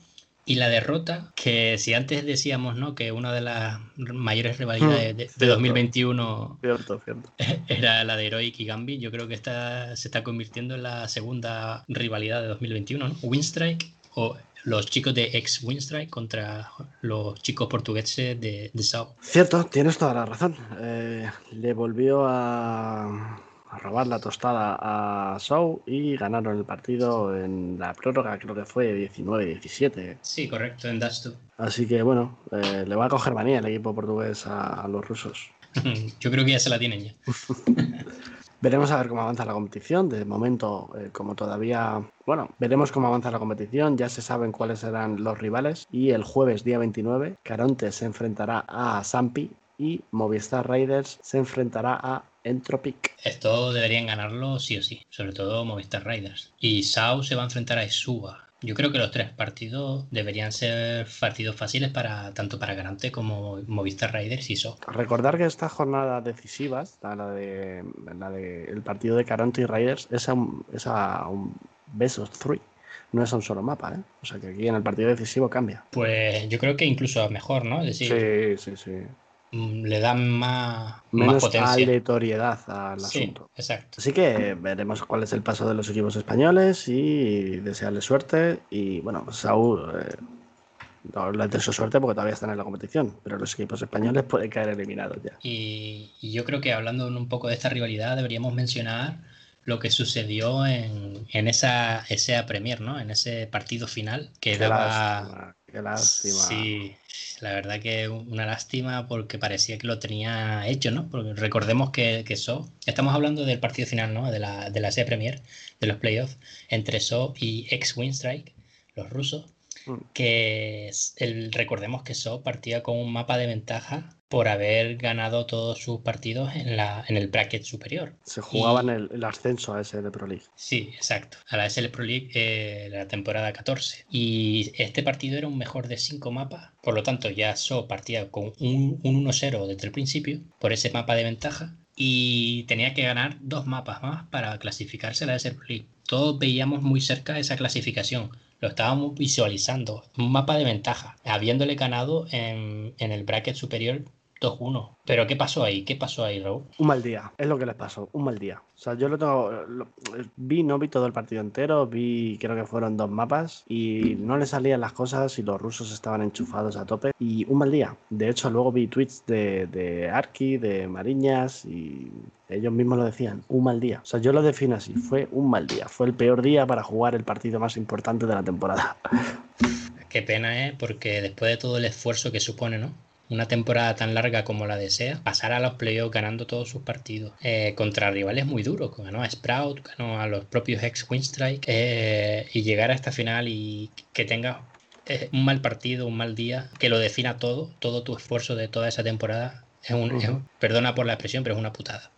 Y la derrota, que si antes decíamos ¿no? que una de las mayores rivalidades hmm, de, 2021 era la de Heroic y Gambi, yo creo que esta se está convirtiendo en la segunda rivalidad de 2021, ¿no? Winstrike o los chicos de ex Winstrike contra los chicos portugueses de, de Sao. Cierto, tienes toda la razón. Eh, le volvió a robar la tostada a Shaw y ganaron el partido en la prórroga, creo que fue 19-17. Sí, correcto, en Dastu. Así que bueno, eh, le va a coger manía el equipo portugués a, los rusos. Yo creo que ya se la tienen ya. Veremos a ver cómo avanza la competición. De momento, eh, como todavía. Bueno, veremos cómo avanza la competición. Ya se saben cuáles serán los rivales. Y el jueves, día 29, Caronte se enfrentará a Sampi y Movistar Raiders se enfrentará a Entropic. Esto deberían ganarlo sí o sí, sobre todo Movistar Raiders. Y Sao se va a enfrentar a Isuba. Yo creo que los tres partidos deberían ser partidos fáciles para tanto para Garante como Movistar Raiders y So. Recordar que esta jornada decisiva, la de, la de el partido de Garante y Raiders, es a un, es a un best of three no es un solo mapa, ¿eh? O sea que aquí en el partido decisivo cambia. Pues yo creo que incluso mejor, ¿no? Es decir, sí, sí, sí. Mm, le dan más, Menos potencia. aleatoriedad al asunto. Exacto. Así que veremos cuál es el paso de los equipos españoles y desearle suerte. Y bueno, Saúl, eh, no le deseo suerte porque todavía están en la competición, pero los equipos españoles pueden caer eliminados ya. Y, yo creo que hablando un poco de esta rivalidad, deberíamos mencionar lo que sucedió en, en esa, esa Premier, ¿no? En ese partido final que daba. Qué lástima. Sí, la verdad que una lástima porque parecía que lo tenía hecho, ¿no? Porque recordemos que, que So, estamos hablando del partido final, ¿no? De la, de la C Premier, de los playoffs, entre So y ex Winstrike, los rusos. Que el, recordemos que So partía con un mapa de ventaja por haber ganado todos sus partidos en, la, en el bracket superior. Se jugaban el, ascenso a SL Pro League. Sí, exacto, a la SL Pro League eh, la temporada 14. Y este partido era un mejor de 5 mapas, por lo tanto ya So partía con un, un 1-0 desde el principio, por ese mapa de ventaja, y tenía que ganar dos mapas más para clasificarse a la SL Pro League. Todos veíamos muy cerca esa clasificación lo estábamos visualizando, un mapa de ventaja, habiéndole ganado en, en el bracket superior 2-1. Pero ¿qué pasó ahí? ¿Qué pasó ahí, Raúl? Un mal día, es lo que les pasó, un mal día. O sea, yo lo tengo. vi, no vi todo el partido entero, vi, creo que fueron dos mapas y no le salían las cosas y los rusos estaban enchufados a tope. Y un mal día. De hecho, luego vi tweets de, de Arki, de Mariñas y ellos mismos lo decían, un mal día. O sea, yo lo defino así, fue un mal día. Fue el peor día para jugar el partido más importante de la temporada. Qué pena, ¿eh? Porque después de todo el esfuerzo que supone, ¿no? Una temporada tan larga como la desea, pasar a los playoffs ganando todos sus partidos eh, contra rivales muy duros. Ganó a Sprout, ganó a los propios ex Winstrike eh, y llegar a esta final y que tenga eh, un mal partido, un mal día, que lo defina todo, todo tu esfuerzo de toda esa temporada. Es un, perdona por la expresión, pero es una putada.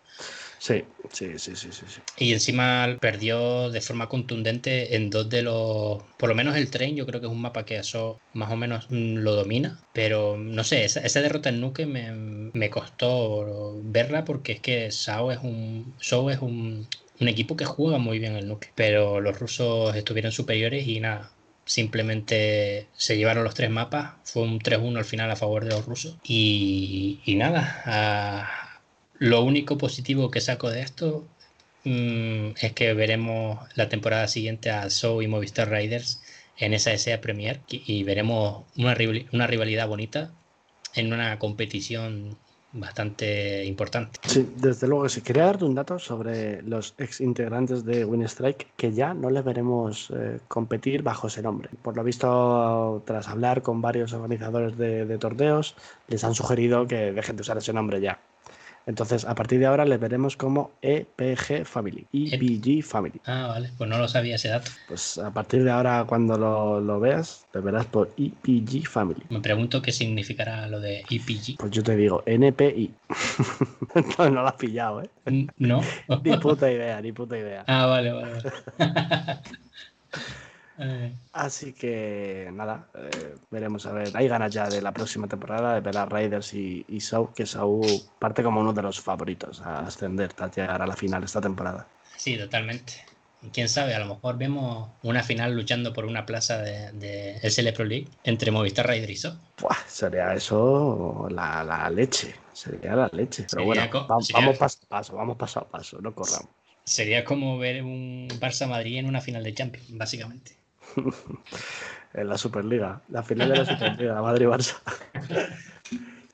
Sí, sí, sí, sí, sí. Y encima perdió de forma contundente en dos de los. Por lo menos el tren, yo creo que es un mapa que eso más o menos mm, lo domina. Pero no sé, esa, derrota en Nuke me, me costó verla porque es que Sao es un. Es un, un equipo que juega muy bien el Nuke. Pero los rusos estuvieron superiores y nada. Simplemente se llevaron los tres mapas. Fue un 3-1 al final a favor de los rusos. Y, y nada. Lo único positivo que saco de esto mmm, es que veremos la temporada siguiente a Show y Movistar Riders en esa SA Premier y veremos una, rivalidad bonita en una competición bastante importante. Sí, desde luego sí. Quería darte un dato sobre los ex integrantes de Winstrike que ya no les veremos eh, competir bajo ese nombre. Por lo visto, tras hablar con varios organizadores de torneos, les han sugerido que dejen de usar ese nombre ya. Entonces, a partir de ahora le veremos como EPG Family, EPG Family. Ah, vale, pues no lo sabía ese dato. Pues a partir de ahora, cuando lo, lo veas, le verás por EPG Family. Me pregunto qué significará lo de EPG. Pues yo te digo, NPI. no, no lo has pillado, ¿eh? No. ni puta idea, ni puta idea. Ah, vale, vale. vale. Eh. Así que nada, eh, veremos a ver. Hay ganas ya de la próxima temporada de ver a Raiders y, y Sau, que Sau parte como uno de los favoritos a ascender, a llegar a la final esta temporada. Sí, totalmente. Quién sabe, a lo mejor vemos una final luchando por una plaza de, de SL Pro League entre Movistar Raiders y Sau. Buah, sería eso la, la, leche. Sería la leche. Pero sería bueno, sería... vamos paso a paso, vamos paso a paso, no corramos. Sería como ver un Barça Madrid en una final de Champions, básicamente. en la Superliga, la final de la Superliga, Madrid-Barça.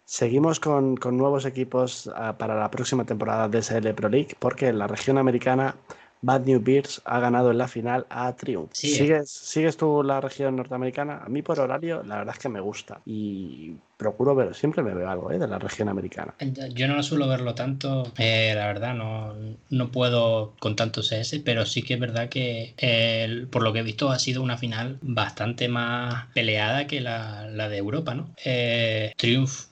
Seguimos con, con, nuevos equipos uh, para la próxima temporada de SL Pro League porque en la región americana Bad New Bears ha ganado en la final a Triumph. Sí, ¿Sigues, ¿Sigues tú la región norteamericana? A mí por horario la verdad es que me gusta y procuro ver, siempre me veo algo ¿eh? de la región americana. Yo no suelo verlo tanto, eh, la verdad no, no puedo con tanto CS, pero sí que es verdad que eh, por lo que he visto ha sido una final bastante más peleada que la, la de Europa, ¿no? Eh, Triumph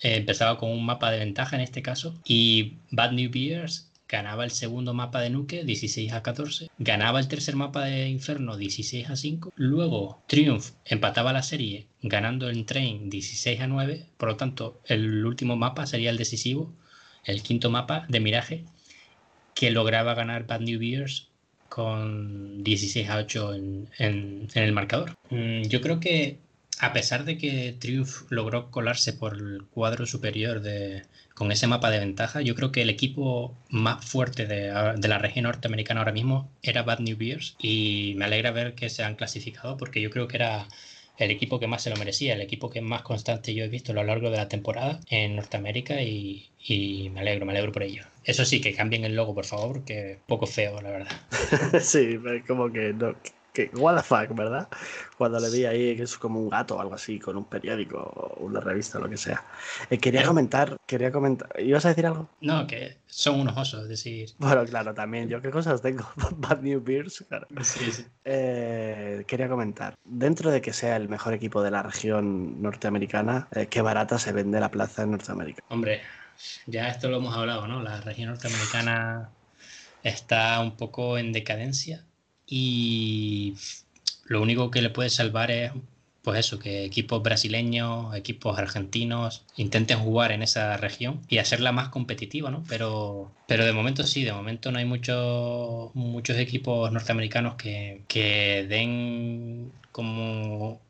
empezaba con un mapa de ventaja en este caso y Bad New Bears ganaba el segundo mapa de Nuke 16 a 14, ganaba el tercer mapa de Inferno 16 a 5, luego Triumph empataba la serie ganando el Train 16 a 9, por lo tanto el último mapa sería el decisivo, el quinto mapa de Mirage, que lograba ganar Bad New Beers con 16 a 8 en, en, en el marcador. Mm, yo creo que a pesar de que Triumph logró colarse por el cuadro superior de, con ese mapa de ventaja, yo creo que el equipo más fuerte de, de, la región norteamericana ahora mismo era Bad New Beers y me alegra ver que se han clasificado porque yo creo que era el equipo que más se lo merecía, el equipo que más constante yo he visto a lo largo de la temporada en Norteamérica y, y me alegro, me alegro por ello. Eso sí, que cambien el logo, por favor, que poco feo, la verdad. sí, como que no, que what the fuck, ¿verdad? Cuando le vi ahí que es como un gato o algo así, con un periódico o una revista o lo que sea. Eh, quería comentar, quería comentar. ¿Ibas a decir algo? No, que son unos osos, es decir. Bueno, claro, también. Yo qué cosas tengo. Bad New Beers, claro. Sí, sí. Eh, quería comentar. Dentro de que sea el mejor equipo de la región norteamericana, eh, qué barata se vende la plaza en Norteamérica. Hombre, ya esto lo hemos hablado, ¿no? La región norteamericana está un poco en decadencia y lo único que le puede salvar es pues eso, que equipos brasileños, equipos argentinos intenten jugar en esa región y hacerla más competitiva, ¿no? Pero, pero de momento sí, de momento no hay muchos muchos equipos norteamericanos que, que den como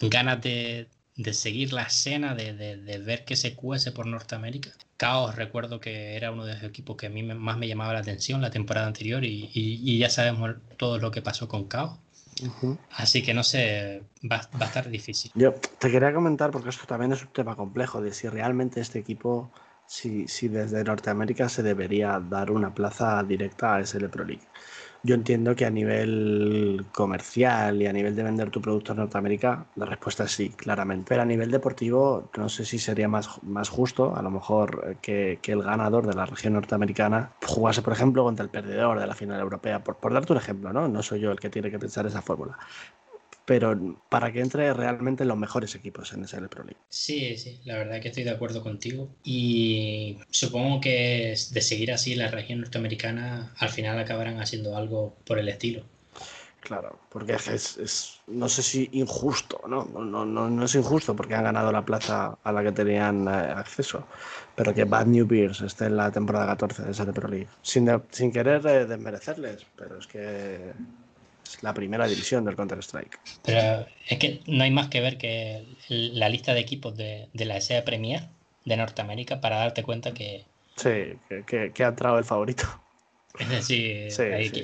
ganas de, de seguir la escena, de, de, de, ver que se cuece por Norteamérica. Caos, recuerdo que era uno de los equipos que a mí más me llamaba la atención la temporada anterior y, y, y ya sabemos todo lo que pasó con Caos. Uh -huh. Así que no sé, va, va, a estar difícil. Yo te quería comentar, porque esto también es un tema complejo, de si realmente este equipo, si, si desde Norteamérica se debería dar una plaza directa a SL Pro League. Yo entiendo que a nivel comercial y a nivel de vender tu producto en Norteamérica, la respuesta es sí, claramente. Pero a nivel deportivo, no sé si sería más, más justo, a lo mejor, que, que el ganador de la región norteamericana jugase, por ejemplo, contra el perdedor de la final europea, por, por darte un ejemplo, ¿no? No soy yo el que tiene que pensar esa fórmula pero para que entre realmente los mejores equipos en SL Pro League. Sí, sí, la verdad que estoy de acuerdo contigo. Y supongo que de seguir así la región norteamericana al final acabarán haciendo algo por el estilo. Claro, porque es, no sé si injusto, ¿no? No, no, no es injusto porque han ganado la plaza a la que tenían eh, acceso, pero que Bad New Beers esté en la temporada 14 de SL Pro League, sin, sin querer eh, desmerecerles, pero es que es la primera división del Counter-Strike. Pero es que no hay más que ver que la lista de equipos de, de la SEA Premier de Norteamérica para darte cuenta que... Sí, que, que ha entrado el favorito. Es decir,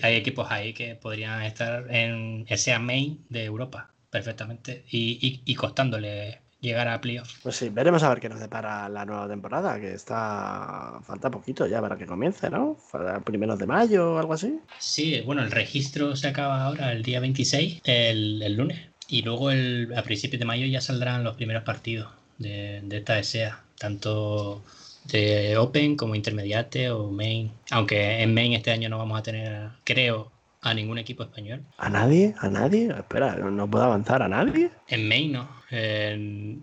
hay, equipos ahí que podrían estar en ese main de Europa perfectamente y, costándole llegar a playoff. Pues sí, veremos a ver qué nos depara la nueva temporada, que está falta poquito ya para que comience, ¿no? Primeros de mayo o algo así. Sí, bueno, el registro se acaba ahora el día 26, el, lunes, y luego el, a principios de mayo ya saldrán los primeros partidos de, de esta SEA, tanto de Open como Intermediate o Main. Aunque en Main este año no vamos a tener, creo, a ningún equipo español. ¿A nadie? ¿A nadie? Espera, ¿no puedo avanzar a nadie? En Main no.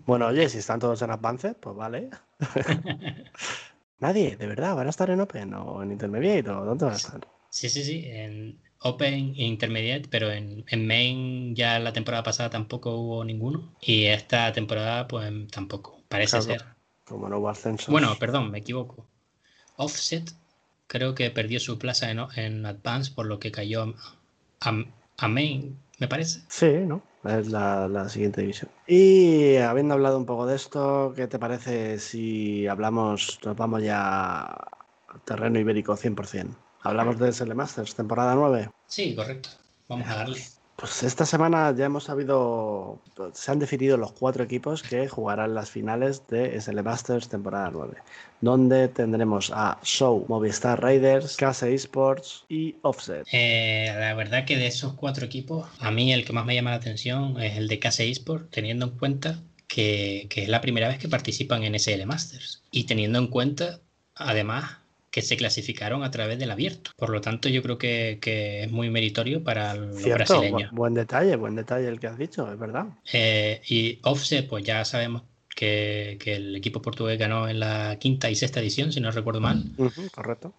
Bueno, oye, si están todos en Advanced, pues vale. nadie, de verdad, ¿van a estar en Open o en Intermediate o dónde van a estar? Sí, sí, sí, en Open e Intermediate, pero en, en Main ya la temporada pasada tampoco hubo ninguno y esta temporada pues tampoco, parece ser. Como no hubo ascenso. Bueno, perdón, me equivoco. Offset creo que perdió su plaza en, en Advance, por lo que cayó a, Main, me parece. Sí, ¿no? Es la, la, siguiente división. Y habiendo hablado un poco de esto, ¿qué te parece si hablamos, nos vamos ya al terreno ibérico 100%? ¿Hablamos de SL Masters, temporada 9? Sí, correcto. Vamos a darle. Pues esta semana ya hemos sabido, se han definido los cuatro equipos que jugarán las finales de SL Masters temporada 9, donde tendremos a Show, Movistar Raiders, Case Esports y Offset. Eh, la verdad que de esos cuatro equipos, a mí el que más me llama la atención es el de Case Esports, teniendo en cuenta que, que es la primera vez que participan en SL Masters y teniendo en cuenta además que se clasificaron a través del abierto. Por lo tanto, yo creo que, es muy meritorio para los brasileños. buen detalle, buen detalle el que has dicho, es verdad. Eh, y Offset, pues ya sabemos que, el equipo portugués ganó en la quinta y sexta edición, si no recuerdo mal. correcto.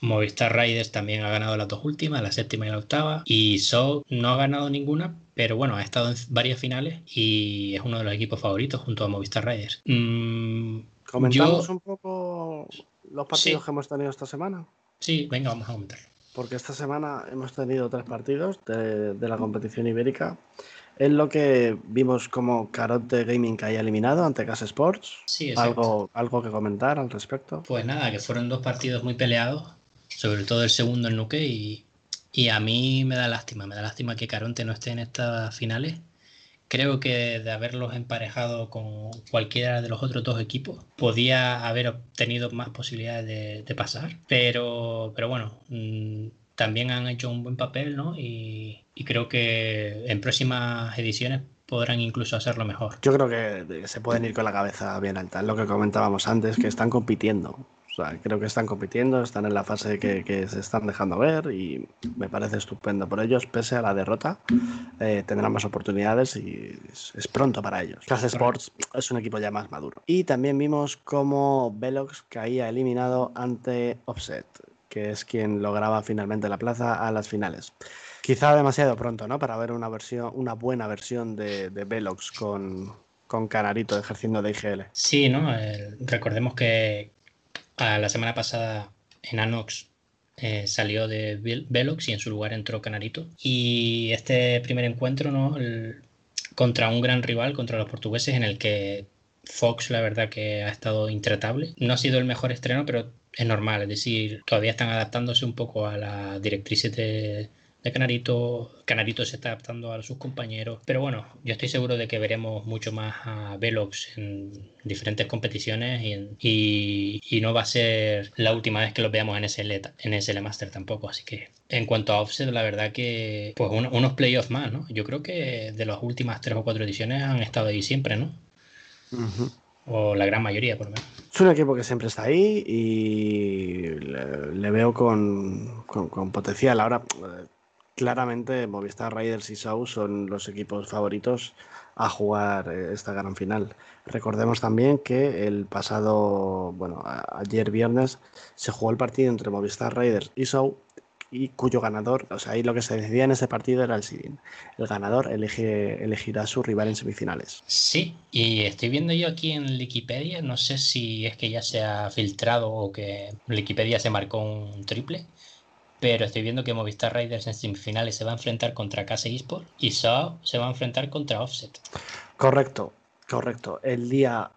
Movistar Raiders también ha ganado las dos últimas, la séptima y la octava. Y So no ha ganado ninguna, pero bueno, ha estado en varias finales y es uno de los equipos favoritos junto a Movistar Raiders. Mm, Comentamos un poco los partidos que hemos tenido esta semana? Sí, venga, vamos a comentar. Porque esta semana hemos tenido tres partidos de, la competición ibérica. Es lo que vimos como Carote Gaming que haya eliminado ante Casa Sports. Sí, ¿Algo, ¿Algo que comentar al respecto? Pues nada, que fueron dos partidos muy peleados, sobre todo el segundo en Nuque, y, y a mí me da lástima, me da lástima que Caronte no esté en estas finales creo que de haberlos emparejado con cualquiera de los otros dos equipos, podía haber obtenido más posibilidades de, pasar. Pero, pero bueno, mm, también han hecho un buen papel, ¿no? Y, creo que en próximas ediciones podrán incluso hacerlo mejor. Yo creo que se pueden ir con la cabeza bien alta, es lo que comentábamos antes, que están compitiendo. O sea, creo que están compitiendo, están en la fase que, que, se están dejando ver y me parece estupendo por ellos, pese a la derrota. Eh, tendrán más oportunidades y es, pronto para ellos. Class Sports es un equipo ya más maduro. Y también vimos cómo Velox caía eliminado ante Offset, que es quien lograba finalmente la plaza a las finales. Quizá demasiado pronto, ¿no? Para ver una versión, una buena versión de, de Velox con, con Canarito ejerciendo de IGL. Sí, ¿no? Eh, recordemos que, la semana pasada en Anox eh, salió de Velox y en su lugar entró Canarito. Y este primer encuentro, ¿no? contra un gran rival, contra los portugueses, en el que Fox, la verdad, que ha estado intratable. No ha sido el mejor estreno, pero es normal, es decir, todavía están adaptándose un poco a las directrices de, de Canarito. Canarito se está adaptando a sus compañeros. Pero bueno, yo estoy seguro de que veremos mucho más a Velox en diferentes competiciones y, y, no va a ser la última vez que los veamos en SL, en SL Master tampoco. Así que en cuanto a Offset, la verdad que pues unos playoffs más, ¿no? Yo creo que de las últimas tres o cuatro ediciones han estado ahí siempre, ¿no? O la gran mayoría, por lo menos. Es un equipo que siempre está ahí y le, veo con, con, con, potencial. Ahora, claramente Movistar Riders y Sau son los equipos favoritos a jugar eh, esta gran final. Recordemos también que el pasado, bueno, ayer viernes se jugó el partido entre Movistar Riders y Sau y cuyo ganador, o sea, ahí lo que se decidía en ese partido era el siguiente. El ganador elegirá a su rival en semifinales. Sí, y estoy viendo yo aquí en Wikipedia, no sé si es que ya se ha filtrado o que Wikipedia se marcó un triple, pero estoy viendo que Movistar Riders en semifinales se va a enfrentar contra Case Esport y SAO se va a enfrentar contra Offset. Correcto, correcto. El día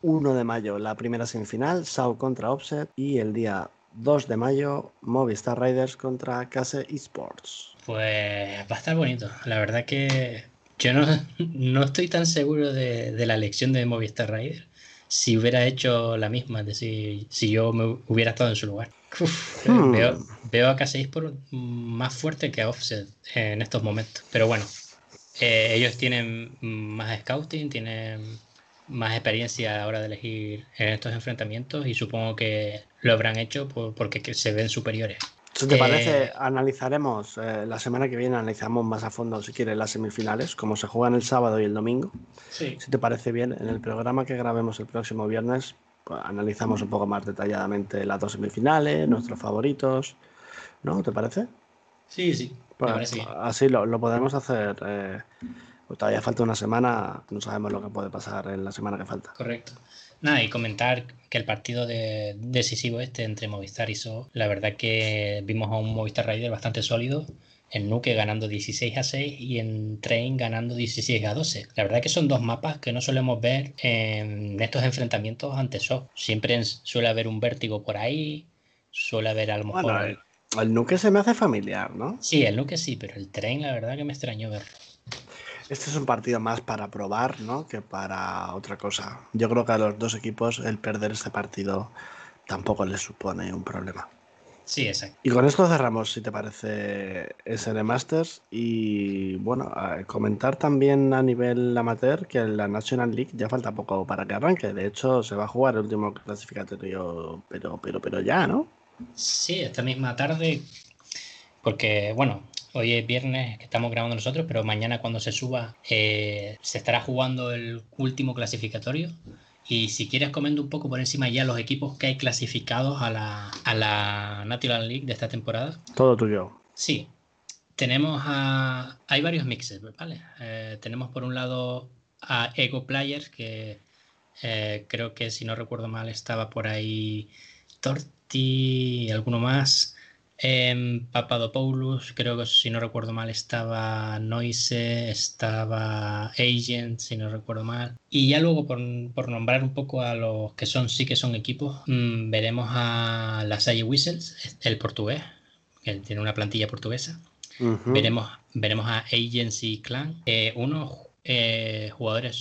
1 de mayo la primera semifinal, SAO contra Offset y el día 2 de mayo, Movistar Riders contra Case Esports. Pues va a estar bonito. La verdad que yo no, no estoy tan seguro de, la elección de Movistar Riders. Si hubiera hecho la misma, es decir, si yo me hubiera estado en su lugar. Hmm. veo, a Case Esports más fuerte que a Offset en estos momentos. Pero bueno, eh, ellos tienen más scouting, tienen más experiencia a la hora de elegir en estos enfrentamientos y supongo que lo habrán hecho porque se ven superiores. Si te parece, eh, analizaremos eh, la semana que viene, analizamos más a fondo, si quieres, las semifinales, como se juegan el sábado y el domingo. Si te parece bien, en el programa que grabemos el próximo viernes, pues, analizamos un poco más detalladamente las dos semifinales, nuestros favoritos. ¿No? ¿Te parece? Sí, sí. Pues, así lo, lo, podemos hacer. Eh, pues todavía falta una semana, no sabemos lo que puede pasar en la semana que falta. Correcto. Nada, y comentar que el partido de, decisivo este entre Movistar y So, la verdad que vimos a un Movistar Rider bastante sólido, en Nuke ganando 16 a 6 y en Train ganando 16 a 12. La verdad que son dos mapas que no solemos ver en estos enfrentamientos ante So. Siempre suele haber un vértigo por ahí, suele haber a lo mejor... el, el Nuke se me hace familiar, ¿no? Sí, el Nuke sí, pero el Train la verdad que me extrañó verlo. Este es un partido más para probar, ¿no? Que para otra cosa. Yo creo que a los dos equipos el perder este partido tampoco les supone un problema. Sí, exacto. Y con esto cerramos, si te parece, SN Masters. Y bueno, comentar también a nivel amateur que en la National League ya falta poco para que arranque. De hecho, se va a jugar el último clasificatorio, pero, pero, pero ya, ¿no? Sí, esta misma tarde. Porque, bueno, Hoy es viernes que estamos grabando nosotros, pero mañana cuando se suba eh, se estará jugando el último clasificatorio. Y si quieres comento un poco por encima ya los equipos que hay clasificados a la, a la National League de esta temporada. Todo tuyo. Sí. Tenemos a... Hay varios mixes, ¿vale? Eh, tenemos por un lado a Ego Players, que eh, creo que si no recuerdo mal estaba por ahí Torti y alguno más. En Papadopoulos, creo que si no recuerdo mal, estaba Noise, estaba Agent, si no recuerdo mal. Y ya luego, por, nombrar un poco a los que son, sí que son equipos, mm, veremos a la Salle Whistles, el portugués, que tiene una plantilla portuguesa. veremos, veremos a Agency Clan, eh, unos eh, jugadores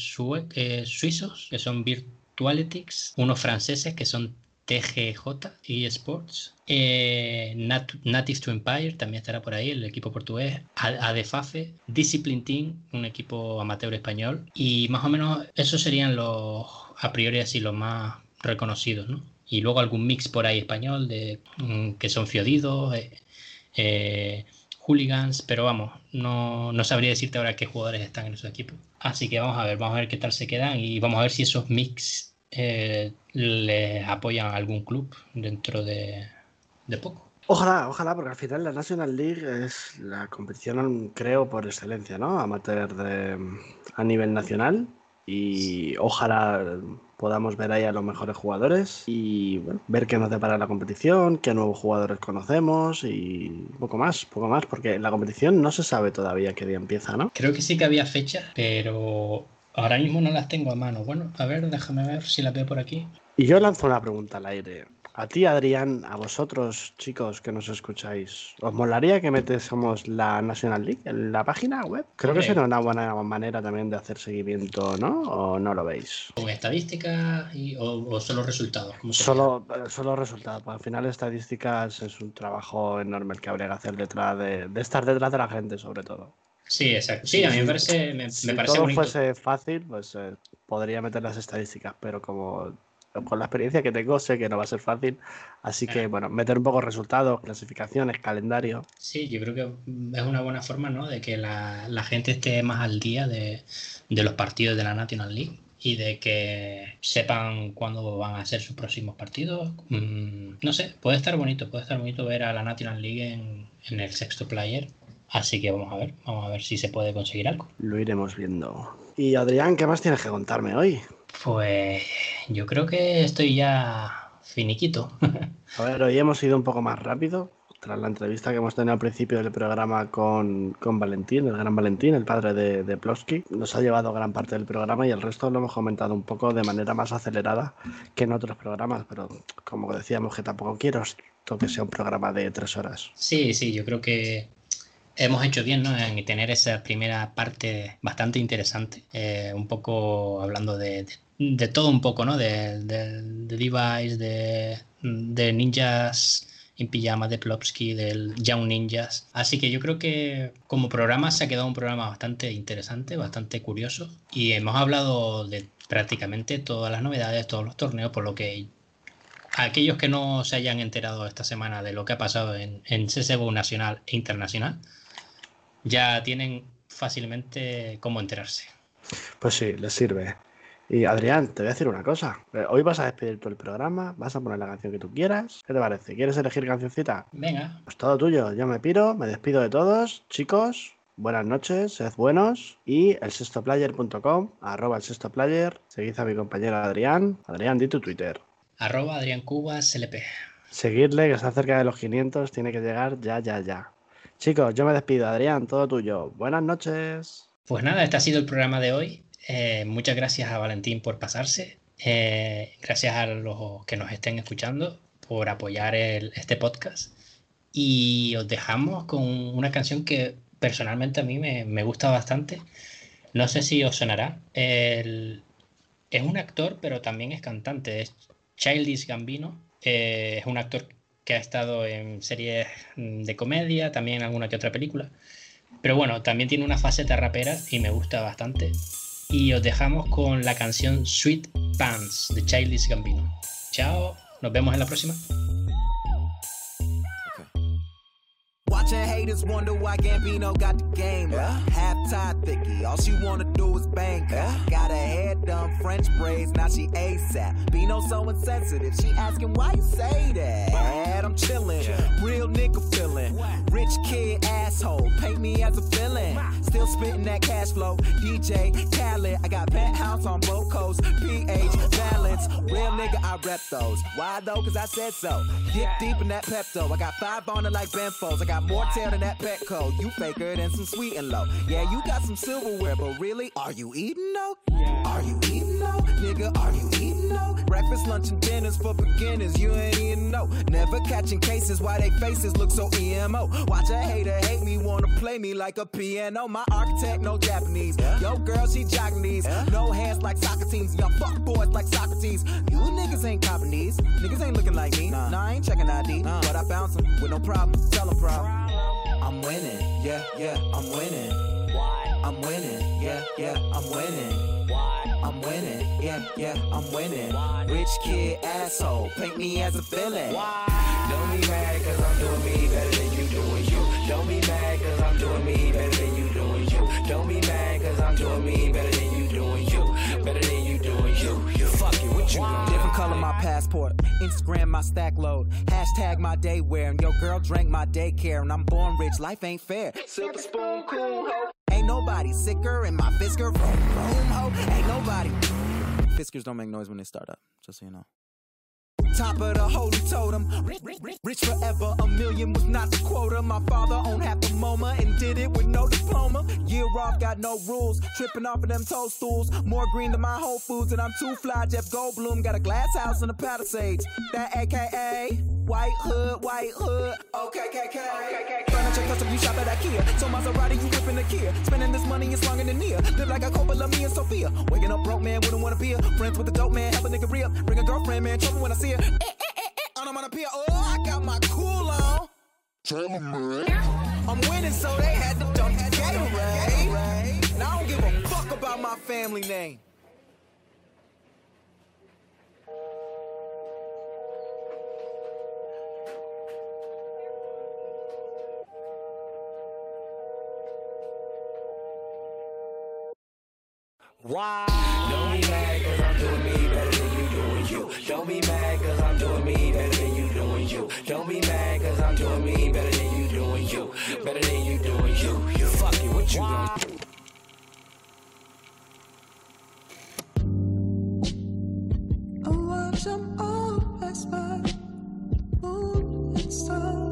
eh, suizos que son Virtualitics, unos franceses que son TGJ eSports. Eh, Native to Empire también estará por ahí, el equipo portugués. ADFAFE, Discipline Team, un equipo amateur español. Y más o menos esos serían los, a priori así, los más reconocidos, ¿no? Y luego algún mix por ahí español de mm, que son fiodidos, eh, eh, hooligans, pero vamos, no, no, sabría decirte ahora qué jugadores están en esos equipos. Así que vamos a ver, vamos a ver qué tal se quedan y vamos a ver si esos mix eh, le apoyan a algún club dentro de, poco. Ojalá, ojalá, porque al final la National League es la competición, creo, por excelencia, ¿no? Amateur de, a nivel nacional. Y ojalá podamos ver ahí a los mejores jugadores y ver qué nos depara la competición, qué nuevos jugadores conocemos y poco más, poco más, porque la competición no se sabe todavía qué día empieza, ¿no? Creo que sí que había fecha, pero Ahora mismo no las tengo a mano. Bueno, a ver, déjame ver si las veo por aquí. Y yo lanzo una pregunta al aire. A ti, Adrián, a vosotros, chicos que nos escucháis, ¿os molaría que metésemos la National League en la página web? Creo que sería una buena manera también de hacer seguimiento, ¿no? ¿O no lo veis? ¿Con estadísticas o, solo resultados? Solo, eh, solo resultados. Pues al final, estadísticas es un trabajo enorme el que habría que hacer detrás de, de estar detrás de la gente, sobre todo. Sí, exacto. Sí, a mí me parece, me, si parece todo fuese fácil, pues eh, podría meter las estadísticas, pero como con la experiencia que tengo sé que no va a ser fácil. Así que, bueno, meter un poco resultados, clasificaciones, calendario. Sí, yo creo que es una buena forma, ¿no? De que la, gente esté más al día de, de los partidos de la National League y de que sepan cuándo van a ser sus próximos partidos. Mm, no sé, puede estar bonito, puede estar bonito ver a la National League en, en el sexto player. Así que vamos a ver, vamos a ver si se puede conseguir algo. Lo iremos viendo. Y Adrián, ¿qué más tienes que contarme hoy? Pues yo creo que estoy ya finiquito. a ver, hoy hemos ido un poco más rápido tras la entrevista que hemos tenido al principio del programa con, con Valentín, el gran Valentín, el padre de, de Plosky, nos ha llevado gran parte del programa y el resto lo hemos comentado un poco de manera más acelerada que en otros programas, pero como decíamos que tampoco quiero que sea un programa de tres horas. Sí, sí, yo creo que hemos hecho bien ¿no? en tener esa primera parte bastante interesante, eh, un poco hablando de, de, todo un poco, ¿no? De, de, de Device, de, de ninjas en pijama de Plopsky, del Young Ninjas. Así que yo creo que como programa se ha quedado un programa bastante interesante, bastante curioso. Y hemos hablado de prácticamente todas las novedades, todos los torneos, por lo que aquellos que no se hayan enterado esta semana de lo que ha pasado en, en CSGO nacional e internacional, ya tienen fácilmente cómo enterarse. Pues sí, les sirve. Y Adrián, te voy a decir una cosa. Eh, hoy vas a despedir todo el programa, vas a poner la canción que tú quieras. ¿Qué te parece? ¿Quieres elegir cancioncita? Venga. Pues todo tuyo. Yo me piro, me despido de todos. Chicos, buenas noches, sed buenos. Y el sextoplayer.com, arroba el sextoplayer. Seguid a mi compañero Adrián. Adrián, di tu Twitter. Arroba Adrián Cubas LP. Seguidle, que está cerca de los 500, tiene que llegar ya, ya, ya. Chicos, yo me despido. Adrián, todo tuyo. Buenas noches. Pues nada, este ha sido el programa de hoy. Eh, muchas gracias a Valentín por pasarse. Eh, gracias a los que nos estén escuchando por apoyar este podcast. Y os dejamos con una canción que personalmente a mí me, gusta bastante. No sé si os sonará. es un actor, pero también es cantante. Es Childish Gambino. Eh, es un actor que ha estado en series de comedia, también en alguna que otra película. Pero bueno, también tiene una faceta rapera y me gusta bastante y os dejamos con la canción Sweet Pants de Childish Gambino. Chao, nos vemos en la próxima. Watching haters wonder why Gambino got the game. Uh. Yeah. Half tied thicky, all she wanna do is bang. Uh. Yeah. Got her hair done, French braids, now she ASAP. Bino so insensitive, she asking why you say that. I'm chillin', yeah. real nigga feelin'. Rich kid asshole, paint me as a villain. Still spittin' that cash flow. DJ Khaled, I got penthouse on both coasts. PH balance, real nigga, I rep those. Why though? Cause I said so. Get deep in that Pepto. I got five on it like Ben Folds. I got more more tail than that Petco. You faker than some sweet and low. Yeah, you got some silverware, but really, are you eating though? Are you eating though? Nigga, are you eating though? Breakfast, lunch, and dinners for beginners. You ain't eating no. Never catching cases why they faces look so emo. Watch a hater hate me, wanna play me like a piano. My architect, no Japanese. Yo, girl, she these. No hands like soccer teams. Y'all fuck boys like Socrates. You niggas ain't copping these. Niggas ain't looking like me. Nah, I ain't checking ID. Nah. But I bounce them with no problem. Tell them problem. I'm winning, yeah, yeah, I'm winning. Why? I'm winning, yeah, yeah, I'm winning. Why? I'm winning, yeah, yeah, I'm winning. Why? Rich kid asshole, paint me as a villain. Why? Don't be mad cause I'm doing me better than you doing you. Don't be mad cause I'm doing me better than you doing you. Don't be mad cause I'm doing me better than you doing you. Better than you doing you. you. Fuck it, what you doing? Different color my passport. Instagram my stack load. Hashtag my day wear. And your girl drank my daycare. And I'm born rich, life ain't fair. Silver spoon, cool ho. Ain't nobody sicker in my Fisker room, room ho. Ain't nobody. Fiskers don't make noise when they start up, just so you know. Top of the holy totem. Rich forever, a million was not the quota. My father owned half a MoMA and did it with no diploma. Year off, got no rules. Tripping off of them toadstools. More green than my Whole Foods, and I'm too fly. Jeff Goldblum got a glass house in the Palisades. That AKA White Hood, White Hood. Okay, KK. Furniture custom, you shop at IKEA. So Maserati, you whipping the Kia. Spending this money is longer than near. Live like a of me and Sophia. Waking up broke, man, wouldn't wanna be a friends with the dope man. Help a nigga re up. Bring a girlfriend, man. Trouble when I see her. Oh, I got my cool on. Tell them, I'm winning, so they had to dump the Gatorade. Now I don't give a fuck about my family name. Why? Mad, cause I'm doing me you. Don't be mad cause I'm doing me better than you doing you. Don't be mad cause I'm doing me better than you doing you. Better than you doing you. You fuck it, what you gonna do? Watch them all pass by, moon and stars.